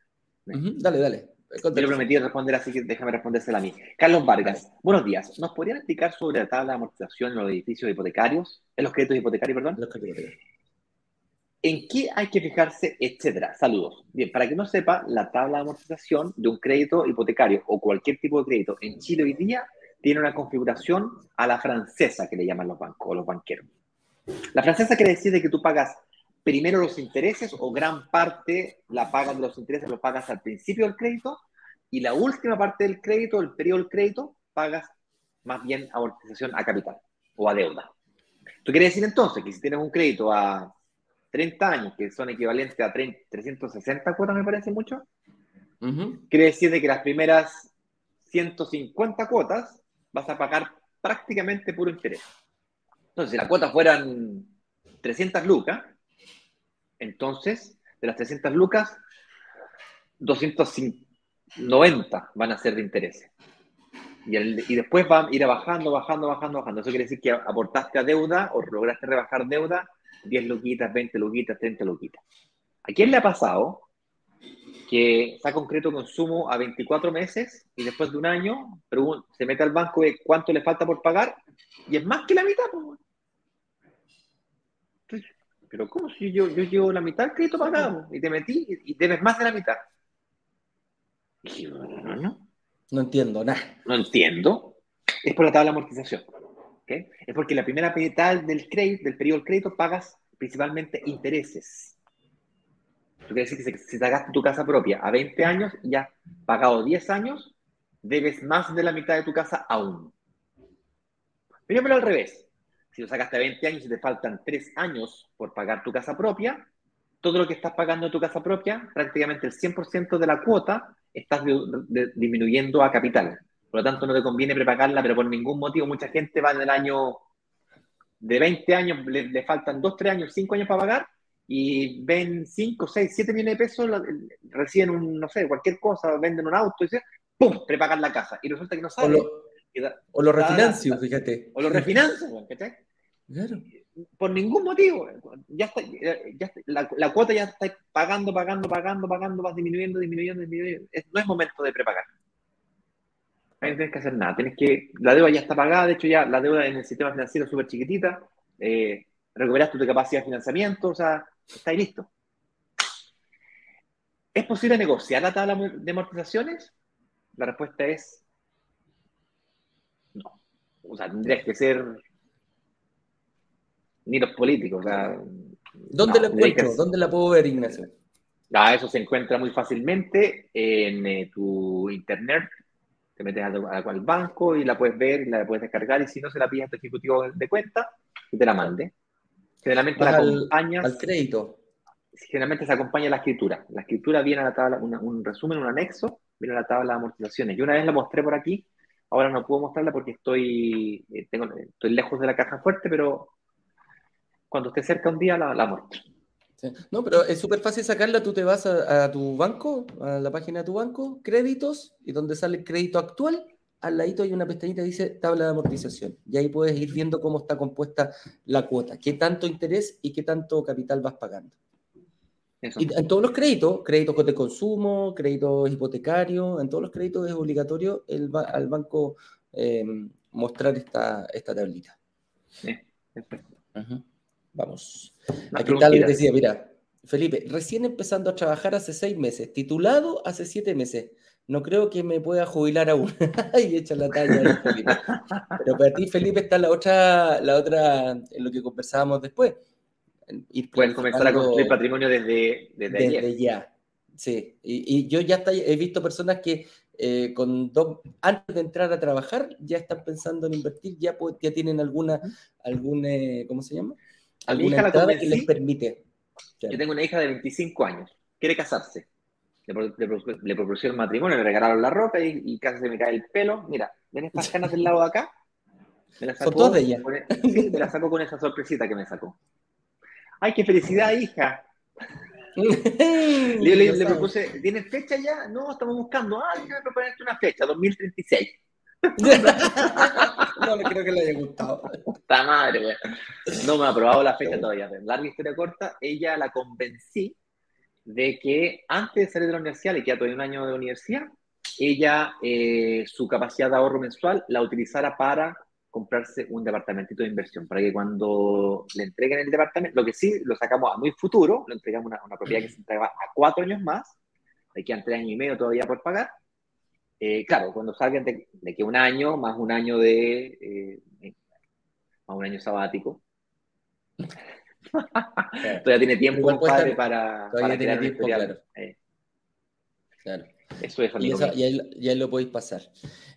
Speaker 1: dale, dale.
Speaker 3: Yo le prometí responder, así que déjame respondérsela a mí. Carlos Vargas, buenos días. ¿Nos podrían explicar sobre la tabla de amortización en los edificios hipotecarios? En los créditos hipotecarios, perdón. Los créditos ¿En qué hay que fijarse, etcétera? Saludos. Bien, para que no sepa, la tabla de amortización de un crédito hipotecario o cualquier tipo de crédito en Chile hoy día tiene una configuración a la francesa que le llaman los bancos o los banqueros. La francesa quiere decir que tú pagas primero los intereses o gran parte la pagas de los intereses, lo pagas al principio del crédito y la última parte del crédito, el periodo del crédito, pagas más bien amortización a capital o a deuda. Esto quiere decir entonces que si tienes un crédito a 30 años, que son equivalentes a 360 cuotas, me parece mucho, quiere decir que las primeras 150 cuotas vas a pagar prácticamente puro interés. Entonces, si las cuotas fueran 300 lucas, entonces, de las 300 lucas, 290 van a ser de interés. Y, y, después va a ir bajando, bajando, bajando, bajando. Eso quiere decir que aportaste a deuda o lograste rebajar deuda 10 luquitas, 20 luquitas, 30 luquitas. ¿A quién le ha pasado que saca un crédito consumo a 24 meses y después de un año se mete al banco de cuánto le falta por pagar y es más que la mitad? pero ¿cómo si yo, yo llevo la mitad del crédito pagado y te metí y, debes más de la mitad?
Speaker 1: no, no. No entiendo nada.
Speaker 3: No entiendo. Es por la tabla de amortización. Es porque la primera mitad del crédito, del periodo del crédito, pagas principalmente intereses. Eso quiere decir que si sacaste tu casa propia a 20 años y ya pagado 10 años, debes más de la mitad de tu casa aún. Pero al revés. Si lo sacaste a 20 años y te faltan 3 años por pagar tu casa propia, todo lo que estás pagando en tu casa propia, prácticamente el 100% de la cuota, estás disminuyendo a capital. Por lo tanto, no te conviene prepagarla, pero por ningún motivo mucha gente va en el año de 20 años, le, faltan 2, 3 años, 5 años para pagar y ven 5, 6, 7 millones de pesos, reciben un, no sé, cualquier cosa, venden un auto y dicen, ¡pum! prepagan la casa. Y resulta que no saben.
Speaker 1: O lo, refinancio, fíjate.
Speaker 3: O lo refinancio, ¿cachai? Claro. Por ningún motivo. Ya está, ya la, la, cuota ya está pagando, pagando, pagando, pagando, vas disminuyendo, disminuyendo, disminuyendo. no es momento de prepagar. Ahí no tienes que hacer nada. Tienes que, la deuda ya está pagada, de hecho ya la deuda en el sistema financiero es súper chiquitita. Eh, recuperaste tu capacidad de financiamiento, o sea, está ahí listo. ¿Es posible negociar la tabla de amortizaciones? La respuesta es no. O sea, tendrías que ser ni los políticos. O sea,
Speaker 1: ¿Dónde la encuentro? ¿Dónde la puedo ver, Ignacio?
Speaker 3: Ah, eso se encuentra muy fácilmente en eh, tu internet te metes al, banco y la puedes ver y la puedes descargar y si no se la pides a tu ejecutivo de cuenta y te la mande. Generalmente la acompañas
Speaker 1: al, crédito.
Speaker 3: Generalmente se acompaña la escritura. La escritura viene a la tabla, un resumen, un anexo, viene a la tabla de amortizaciones. Yo una vez la mostré por aquí, ahora no puedo mostrarla porque estoy, eh, tengo, estoy lejos de la caja fuerte, pero cuando esté cerca un día la, la muestro.
Speaker 1: No, pero es súper fácil sacarla. Tú te vas a, tu banco, a la página de tu banco, créditos, y donde sale el crédito actual, al ladito hay una pestañita que dice tabla de amortización. Y ahí puedes ir viendo cómo está compuesta la cuota, qué tanto interés y qué tanto capital vas pagando. Y en todos los créditos, créditos de consumo, créditos hipotecarios, en todos los créditos es obligatorio el, al banco em, mostrar esta, esta tablita. Sí, perfecto. Vamos. Aquí tal decía, mira, Felipe, recién empezando a trabajar hace seis meses, titulado hace siete meses. No creo que me pueda jubilar aún. y echa la talla Felipe. Pero para ti, Felipe, está la otra, la otra, en lo que conversábamos después.
Speaker 3: Puedes comenzar a construir patrimonio desde,
Speaker 1: desde, ya. Sí, y, yo ya he visto personas que eh, con dos, antes de entrar a trabajar ya están pensando en invertir, ya, ya tienen alguna, alguna, ¿cómo se llama?
Speaker 3: A mi hija la que les permite. Yo tengo una hija de 25 años, quiere casarse. Le, le, propusieron matrimonio, le regalaron la ropa y, casi se me cae el pelo. Mira, ven estas canas del lado de acá. Me sacó, de ella. E, me la sacó con esa sorpresita que me sacó. ¡Ay, qué felicidad, hija! le, le, propuse, ¿tienes fecha ya? No, estamos buscando. Ah, déjame proponerte una fecha, 2036.
Speaker 1: no le creo que le haya gustado.
Speaker 3: Está madre, No me ha aprobado la fecha todavía. Larga historia corta, ella la convencí de que antes de salir de la universidad, le queda todavía un año de universidad, ella, eh, su capacidad de ahorro mensual la utilizara para comprarse un departamentito de inversión para que cuando le entreguen el departamento, lo que sí lo sacamos a muy futuro, lo entregamos una, una propiedad que se entrega a cuatro años más, de quedan tres años y medio todavía por pagar. Eh, claro, cuando salgan de, que un año, más un año de, eh, más un año sabático, todavía tiene tiempo, padre, para,
Speaker 1: todavía tiene tiempo, claro. Eh. claro. Eso es y, y, ahí, lo podéis pasar.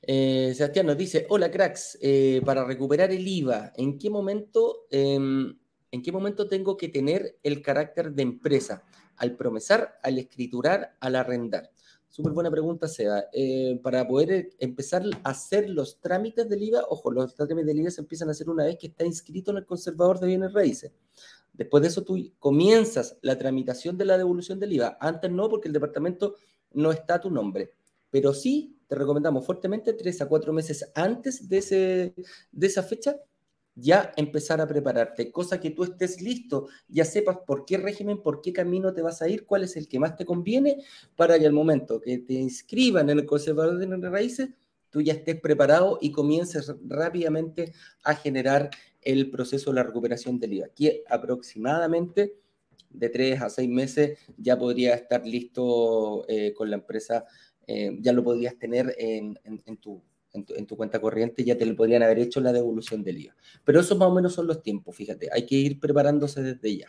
Speaker 1: Eh, Sebastián nos dice, hola cracks, eh, para recuperar el IVA, ¿en qué momento, em, en qué momento tengo que tener el carácter de empresa? Al promesar, al escriturar, al arrendar. Súper buena pregunta, Seba. Eh, para poder empezar a hacer los trámites del IVA, ojo, los trámites del IVA se empiezan a hacer una vez que está inscrito en el conservador de bienes raíces. Después de eso tú comienzas la tramitación de la devolución del IVA. Antes no, porque el departamento no está tu nombre. Pero sí te recomendamos fuertemente tres a cuatro meses antes de, ese, de esa fecha ya empezar a prepararte, cosa que tú estés listo, ya sepas por qué régimen, por qué camino te vas a ir, cuál es el que más te conviene, para que al momento que te inscriban en el conservador de raíces, tú ya estés preparado y comiences rápidamente a generar el proceso de la recuperación del IVA, que aproximadamente de tres a seis meses ya podría estar listo eh, con la empresa, eh, ya lo podrías tener en, tu, en, tu, cuenta corriente, ya te lo podrían haber hecho la devolución del IVA. Pero esos más o menos son los tiempos, fíjate, hay que ir preparándose desde ya.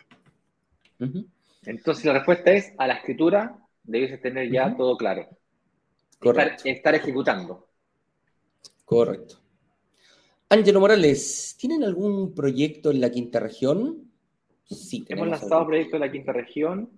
Speaker 3: Entonces la respuesta es, a la escritura debes tener ya todo claro. Correcto. estar ejecutando.
Speaker 1: Correcto. Ángelo Morales, ¿tienen algún proyecto en la quinta región?
Speaker 3: Sí, hemos lanzado proyectos en la quinta región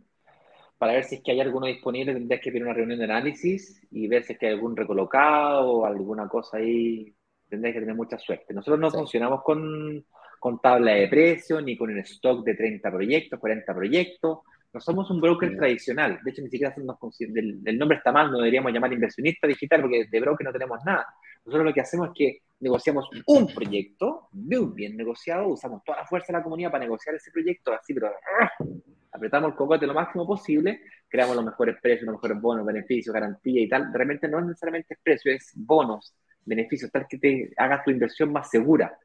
Speaker 3: para ver si es que hay alguno disponible. Tendrías que pedir una reunión de análisis y ver si es que hay algún recolocado o alguna cosa ahí. Tendrías que tener mucha suerte. Nosotros no funcionamos con, con tabla de precios ni con un stock de 30 proyectos, 40 proyectos. No somos un broker tradicional. De hecho, ni siquiera nos, el, el nombre está mal, no deberíamos llamar inversionista digital porque de broker no tenemos nada. Nosotros lo que hacemos es que negociamos un proyecto muy bien negociado, usamos toda la fuerza de la comunidad para negociar ese proyecto, así, pero ¡ah! apretamos el cocote lo máximo posible, creamos los mejores precios, los mejores bonos, beneficios, garantía y tal. Realmente no es necesariamente precio, es bonos, beneficios, tal que te hagas tu inversión más segura.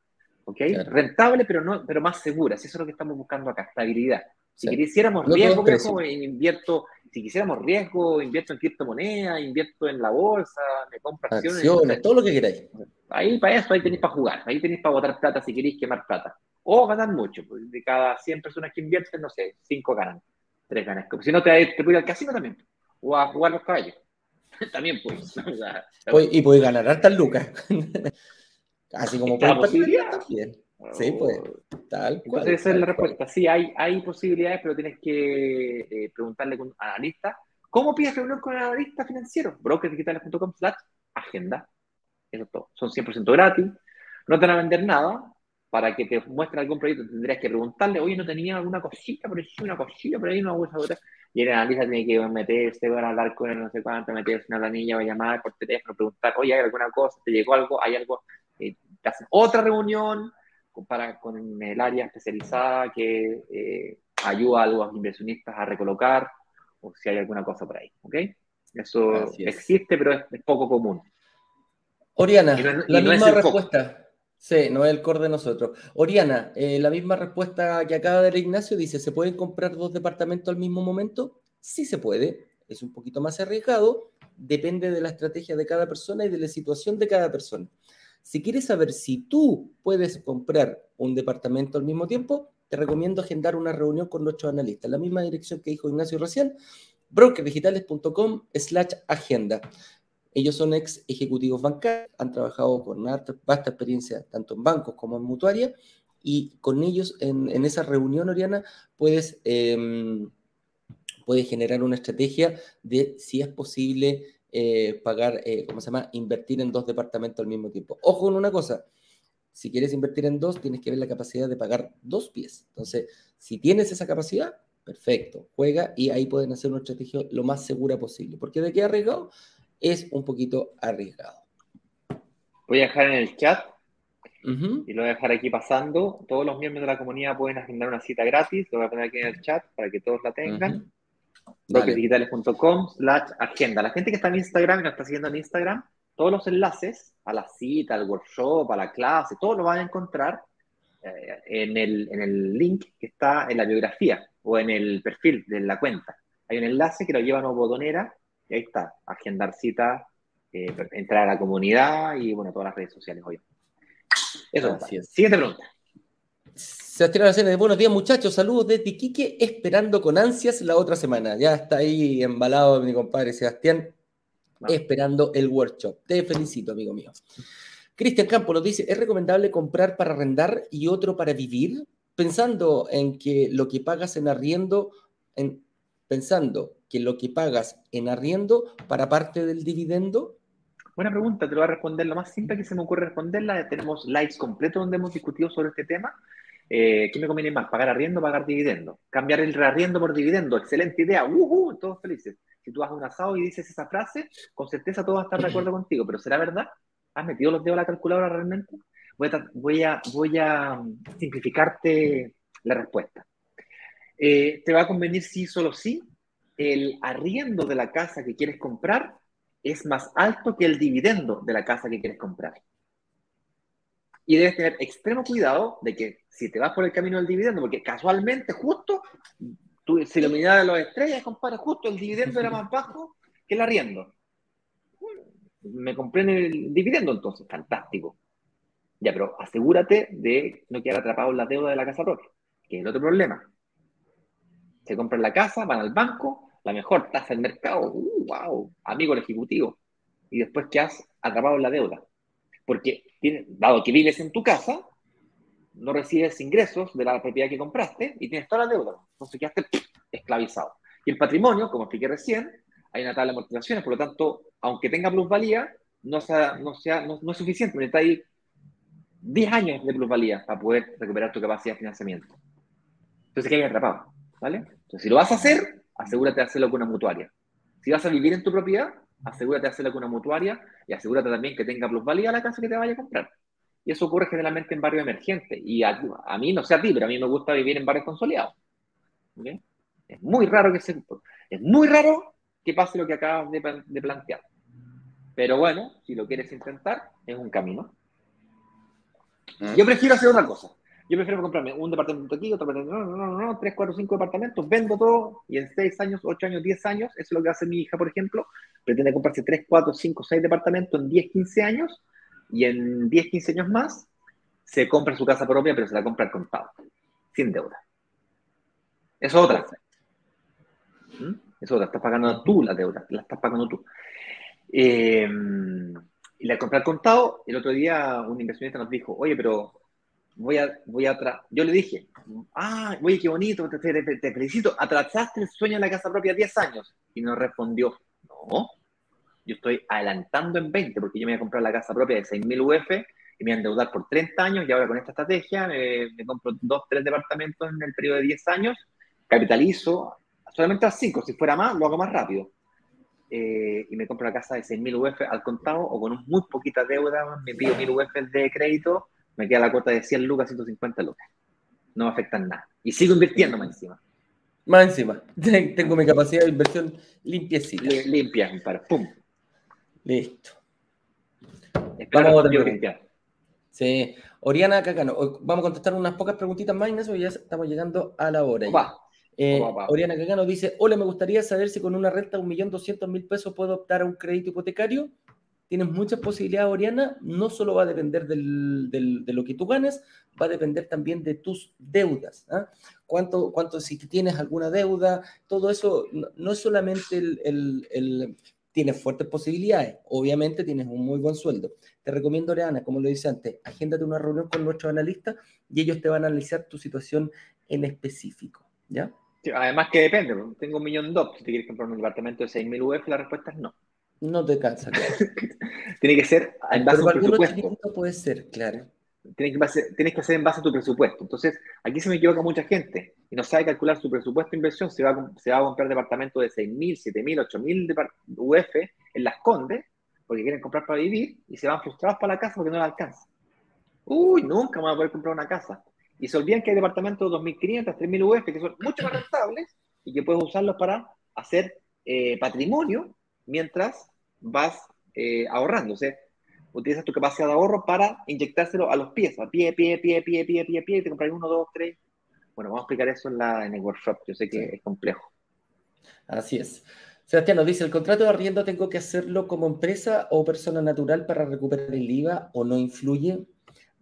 Speaker 3: ¿Ok? Rentable, pero, no, pero más segura. Eso es lo que estamos buscando acá, estabilidad. Si quisiéramos riesgo, riesgo invierto, si quisiéramos riesgo, invierto en criptomonedas, invierto en la bolsa, me compro
Speaker 1: acciones. todo lo que queráis.
Speaker 3: Ahí para eso, ahí tenéis para jugar, ahí tenéis para botar plata si queréis quemar plata. O ganar mucho, pues, de cada 100 personas que invierten, no sé, 5 ganan, 3 ganan. Si no, te, te puedes ir al casino también, o a jugar los caballos. también puedes.
Speaker 1: y puedes ganar hartas lucas. Así como puedes.
Speaker 3: Sí, pues, tal cual. Entonces, esa es la respuesta. Sí, hay, hay posibilidades, pero tienes que eh, preguntarle a un analista. ¿Cómo pides reunión con el analista financiero? brokersdigitales.com slash agenda. Eso es todo. Son 100% gratis. No te van a vender nada. Para que te muestre algún proyecto tendrías que preguntarle, oye, ¿no tenía alguna cosita por ahí, una cosilla por ahí, una bolsa otra? Y el analista tiene que meterse, van a hablar con él, no sé cuánto, meterse en la planilla, va a llamar por teléfono, preguntar, oye, ¿hay alguna cosa? ¿Te llegó algo? ¿Hay algo? Eh, te hacen otra reunión, para con el área especializada que eh, ayuda a los inversionistas a recolocar o si hay alguna cosa por ahí. ¿ok? Eso existe, pero es, poco común.
Speaker 1: Oriana, la misma respuesta. Sí, no es el core de nosotros. Oriana, eh, la misma respuesta que acaba de dar Ignacio dice, ¿se pueden comprar dos departamentos al mismo momento? Sí se puede, es un poquito más arriesgado, depende de la estrategia de cada persona y de la situación de cada persona. Si quieres saber si tú puedes comprar un departamento al mismo tiempo, te recomiendo agendar una reunión con nuestros analistas. La misma dirección que dijo Ignacio recién, brokerdigitales.com slash agenda. Ellos son ex ejecutivos bancarios, han trabajado con una vasta experiencia tanto en bancos como en mutuaria y con ellos en, esa reunión, Oriana, puedes, em, puedes generar una estrategia de si es posible eh, pagar, eh, ¿cómo se llama? Invertir en dos departamentos al mismo tiempo. Ojo con una cosa, si quieres invertir en dos, tienes que ver la capacidad de pagar dos pies. Entonces, si tienes esa capacidad, perfecto, juega y ahí pueden hacer una estrategia lo más segura posible. Porque de qué arriesgado es un poquito arriesgado.
Speaker 3: Voy a dejar en el chat y lo voy a dejar aquí pasando. Todos los miembros de la comunidad pueden agendar una cita gratis. Lo voy a poner aquí en el chat para que todos la tengan brokersdigitales.com slash agenda. La gente que está en Instagram y nos está siguiendo en Instagram, todos los enlaces a la cita, al workshop, a la clase, todo lo van a encontrar eh, en, el, en el link que está en la biografía o en el perfil de la cuenta. Hay un enlace que lo lleva a una botonera y ahí está, agendar cita, eh, entrar a la comunidad y bueno, todas las redes sociales hoy. Eso, siguiente pregunta.
Speaker 1: Sebastián Aracena, buenos días muchachos, saludos desde Iquique, esperando con ansias la otra semana. Ya está ahí embalado mi compadre Sebastián, esperando el workshop. Te felicito, amigo mío. Cristian Campo nos dice, ¿es recomendable comprar para arrendar y otro para vivir? Pensando en que lo que pagas en arriendo, en, pensando que lo que pagas en arriendo para parte del dividendo.
Speaker 3: Buena pregunta, te lo voy a responder lo más simple que se me ocurre responderla. Tenemos lives completos donde hemos discutido sobre este tema eh, ¿Qué me conviene más? ¿Pagar arriendo o pagar dividendo? Cambiar el arriendo por dividendo, excelente idea, ¡uh! todos felices. Si tú vas a un asado y dices esa frase, con certeza todos van a estar de acuerdo contigo, pero ¿será verdad? ¿Has metido los dedos a la calculadora realmente? Voy a, voy a, mm, simplificarte la respuesta. Eh, ¿Te va a convenir sí, solo sí? El arriendo de la casa que quieres comprar es más alto que el dividendo de la casa que quieres comprar. Y debes tener extremo cuidado de que si te vas por el camino del dividendo, porque casualmente, justo, tú, si lo miras de las estrellas, compadre, justo el dividendo era más bajo que el arriendo. Me compré en el dividendo entonces, fantástico. Ya, pero asegúrate de no quedar atrapado en la deuda de la casa propia, que es el otro problema. Se compran la casa, van al banco, la mejor tasa del mercado, uh, wow, amigo el ejecutivo, y después quedas atrapado en la deuda. Porque, dado que vives en tu casa, no recibes ingresos de la propiedad que compraste y tienes toda la deuda. Entonces quedaste esclavizado. Y el patrimonio, como expliqué recién, hay una tabla de amortizaciones, por lo tanto, aunque tenga plusvalía, no, sea, no, sea, no, es suficiente. Necesitas 10 años de plusvalía para poder recuperar tu capacidad de financiamiento. Entonces, ¿qué hay atrapado? ¿Vale? Entonces, si lo vas a hacer, asegúrate de hacerlo con una mutuaria. Si vas a vivir en tu propiedad, asegúrate de hacerlo con una mutuaria y asegúrate también que tenga plusvalía la casa que te vaya a comprar. Y eso ocurre generalmente en barrios emergentes. Y a, mí, no sé a ti, pero a mí me gusta vivir en barrios consolidados. Es muy raro que se, es muy raro que pase lo que acabas de, plantear. Pero bueno, si lo quieres intentar, es un camino. Mm. Yo prefiero hacer otra cosa. Yo prefiero comprarme un departamento aquí, otro departamento, no, no, no, no, tres, cuatro, cinco departamentos, vendo todo y en seis años, ocho años, diez años, eso es lo que hace mi hija, por ejemplo, pretende comprarse tres, cuatro, cinco, seis departamentos en diez, quince años y en 10, 15 años más se compra su casa propia, pero se la compra al contado, sin deuda. Es otra. ¿Mm? Es otra, estás pagando tú la deuda, la estás pagando tú. Eh, y la compré al contado, el otro día un inversionista nos dijo, oye, pero voy a, voy a yo le dije, ah, oye, qué bonito, te, te, felicito, atrasaste el sueño de la casa propia 10 años. Y nos respondió, no, yo estoy adelantando en 20 porque yo me voy a comprar la casa propia de 6.000 UF y me voy a endeudar por 30 años y ahora con esta estrategia me, compro dos, tres departamentos en el periodo de 10 años, capitalizo solamente a 5, si fuera más lo hago más rápido. Eh, y me compro la casa de 6.000 UF al contado o con muy poquita deuda, me pido 1.000 UF de crédito, me queda la cuota de 100 lucas, 150 lucas. No me afectan nada. Y sigo invirtiendo más encima.
Speaker 1: Más encima. Tengo mi capacidad de inversión limpiecita.
Speaker 3: Limpia, para pum.
Speaker 1: Listo. Vamos a Sí. Oriana Cacano, vamos a contestar unas pocas preguntitas más, Ignacio, ya estamos llegando a la hora. Eh, Oriana Cacano dice, hola, me gustaría saber si con una renta de 1.200.000 pesos puedo optar a un crédito hipotecario. Tienes muchas posibilidades, Oriana. No solo va a depender de lo que tú ganes, va a depender también de tus deudas. ¿ah? ¿Cuánto, ¿Cuánto, si tienes alguna deuda? Todo eso no, es solamente el, tienes fuertes posibilidades. Obviamente tienes un muy buen sueldo. Te recomiendo, Leana, como lo dice antes, agéndate una reunión con nuestros analistas y ellos te van a analizar tu situación en específico. ¿Ya?
Speaker 3: además que depende, tengo un millón dólares. Si te quieres comprar un departamento de 6.000 UF, la respuesta es no.
Speaker 1: No te cansa,
Speaker 3: claro. Tiene que ser en base a tu presupuesto.
Speaker 1: puede ser, claro
Speaker 3: tienes que, tienes que hacer en base a tu presupuesto. Entonces, aquí se me equivoca mucha gente y no sabe calcular su presupuesto de inversión. Se va, a, se va a comprar departamento de 6.000, 7.000, 8.000 UF en las Condes porque quieren comprar para vivir y se van frustrados para la casa porque no la alcanza. Uy, nunca van a poder comprar una casa. Y se olvidan que hay departamentos de 2.500, 3.000 UF que son mucho más rentables y que puedes usarlos para hacer eh, patrimonio mientras vas eh, ahorrándose. Utilizas tu capacidad de ahorro para inyectárselo a los pies, a pie, pie, pie, pie, pie, pie, pie, te compras uno, dos, tres. Bueno, vamos a explicar eso en, la, en el workshop. Yo sé que es complejo.
Speaker 1: Así es. Sebastián nos dice, ¿el contrato de arriendo tengo que hacerlo como empresa o persona natural para recuperar el IVA o no influye?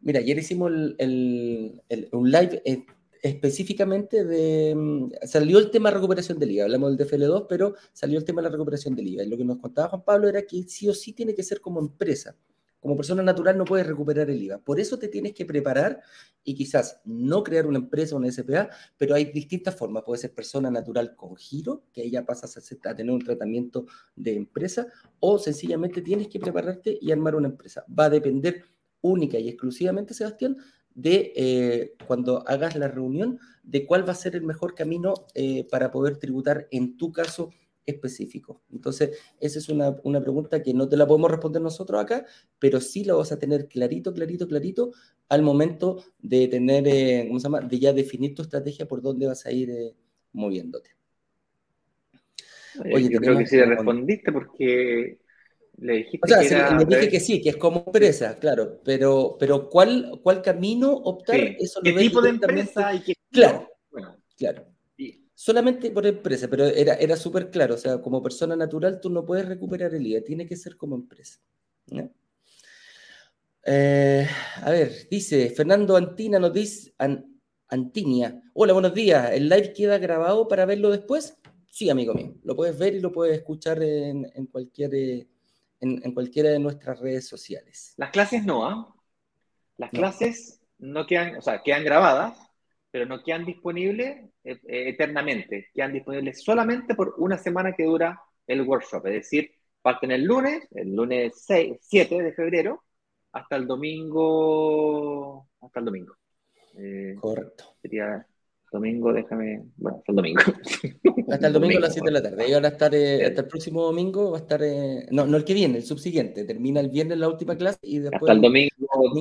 Speaker 1: Mira, ayer hicimos el, un live eh, específicamente de... Mm, salió el tema de recuperación del IVA, hablamos del DFL2, pero salió el tema de la recuperación del IVA. Y lo que nos contaba Juan Pablo era que sí o sí tiene que ser como empresa. Como persona natural no puedes recuperar el IVA. Por eso te tienes que preparar y quizás no crear una empresa una SPA, pero hay distintas formas. Puede ser persona natural con giro, que ahí ya pasas a, tener un tratamiento de empresa, o sencillamente tienes que prepararte y armar una empresa. Va a depender única y exclusivamente, Sebastián, de eh, cuando hagas la reunión, de cuál va a ser el mejor camino eh, para poder tributar en tu caso específico. Entonces, esa es una, pregunta que no te la podemos responder nosotros acá, pero sí la vas a tener clarito, clarito, clarito al momento de tener, eh, ¿cómo se llama? De ya definir tu estrategia por dónde vas a ir moviéndote.
Speaker 3: Oye, yo creo que sí le respondiste porque le dijiste
Speaker 1: o sea, que le dije que sí, que es como empresa, claro, pero, pero ¿cuál, cuál camino optar?
Speaker 3: Eso ¿Qué tipo de empresa y qué...
Speaker 1: Claro, bueno, claro. Solamente por empresa, pero era, era súper claro, o sea, como persona natural tú no puedes recuperar el IVA, tiene que ser como empresa. Eh, a ver, dice Fernando Antina, nos dice, Antinia, hola, buenos días, ¿el live queda grabado para verlo después? Sí, amigo mío, lo puedes ver y lo puedes escuchar en, en cualquier... Eh, en, cualquiera de nuestras redes sociales.
Speaker 3: Las clases no, ¿ah? Las clases no quedan, o sea, quedan grabadas, pero no quedan disponibles eh, eh, eternamente, quedan disponibles solamente por una semana que dura el workshop, es decir, parten el lunes, el lunes 6, 7 de febrero, hasta el domingo, hasta el domingo.
Speaker 1: Eh, Correcto.
Speaker 3: Sería Domingo, déjame. Bueno, hasta el domingo.
Speaker 1: Hasta el domingo, a las 7 de la tarde. Y ahora estar, eh, hasta el próximo domingo va a estar. Eh, no, no el que viene, el subsiguiente. Termina el viernes la última clase y después.
Speaker 3: Hasta el domingo,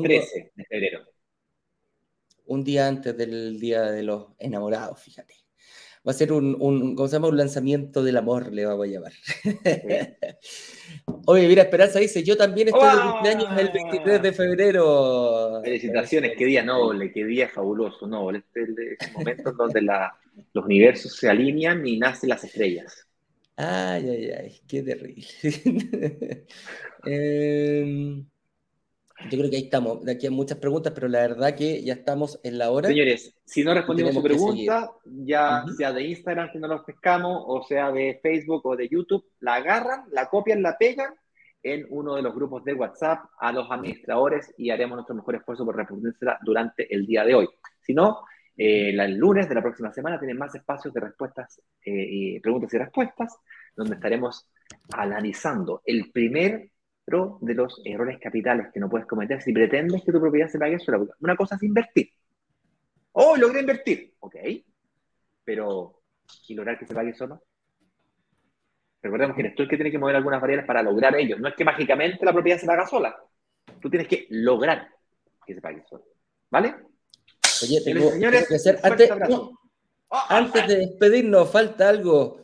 Speaker 3: 13 de febrero.
Speaker 1: Un día antes del Día de los Enamorados, fíjate. Va a ser un, un, ¿cómo se llama? un lanzamiento del amor, le vamos a llamar. Oye, mira, Esperanza dice, yo también estoy de cumpleaños el 23 de febrero.
Speaker 3: Felicitaciones, qué día noble, qué día fabuloso, noble. Este es el momento donde los universos se alinean y nacen las estrellas.
Speaker 1: Ay, ay, ay, qué terrible. eh, yo creo que ahí estamos. De aquí hay muchas preguntas, pero la verdad que ya estamos en la hora.
Speaker 3: Señores, si no respondimos su pregunta, ya sea de Instagram que no los pescamos, o sea de Facebook o de YouTube, la agarran, la copian, la pegan en uno de los grupos de WhatsApp a los administradores y haremos nuestro mejor esfuerzo por respondérsela durante el día de hoy. Si no, eh, el lunes de la próxima semana tienen más espacios de respuestas, eh, y preguntas y respuestas, donde estaremos analizando el primer de los errores capitales que no puedes cometer si pretendes que tu propiedad se pague sola. Una cosa es invertir. Oh, logré invertir. Ok. Pero, ¿y lograr que se pague solo? Recordemos que eres tú el que tiene que mover algunas variables para lograr ello. No es que mágicamente la propiedad se paga sola. Tú tienes que lograr que se pague solo. ¿Vale?
Speaker 1: Oye, tengo, que hacer. Antes, oh, antes de despedirnos, falta algo.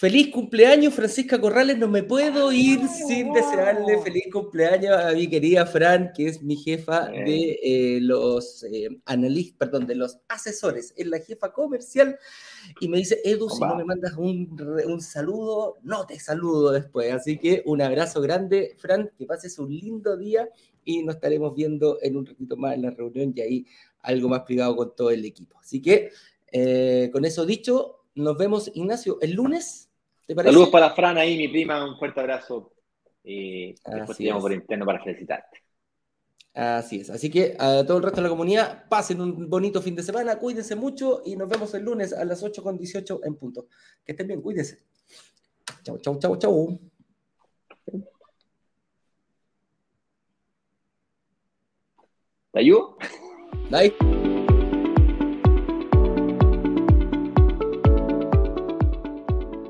Speaker 1: Feliz cumpleaños, Francisca Corrales. No me puedo ir sin desearle feliz cumpleaños a mi querida Fran, que es mi jefa de eh, los eh, analistas, perdón, de los asesores, es la jefa comercial. Y me dice, Edu, si no me mandas un, un, saludo, no te saludo después. Así que un abrazo grande, Fran, que pases un lindo día y nos estaremos viendo en un ratito más en la reunión y ahí algo más privado con todo el equipo. Así que, eh, con eso dicho, nos vemos, Ignacio, el lunes
Speaker 3: Saludos para Fran ahí, mi prima, un fuerte abrazo. Y después te llamo por interno para felicitarte.
Speaker 1: Así es. Así que a todo el resto de la comunidad, pasen un bonito fin de semana, cuídense mucho y nos vemos el lunes a las 8.18 en punto. Que estén bien, cuídense. Chau, chau, chau, chau.
Speaker 3: ¿Te ayudo?
Speaker 1: Bye.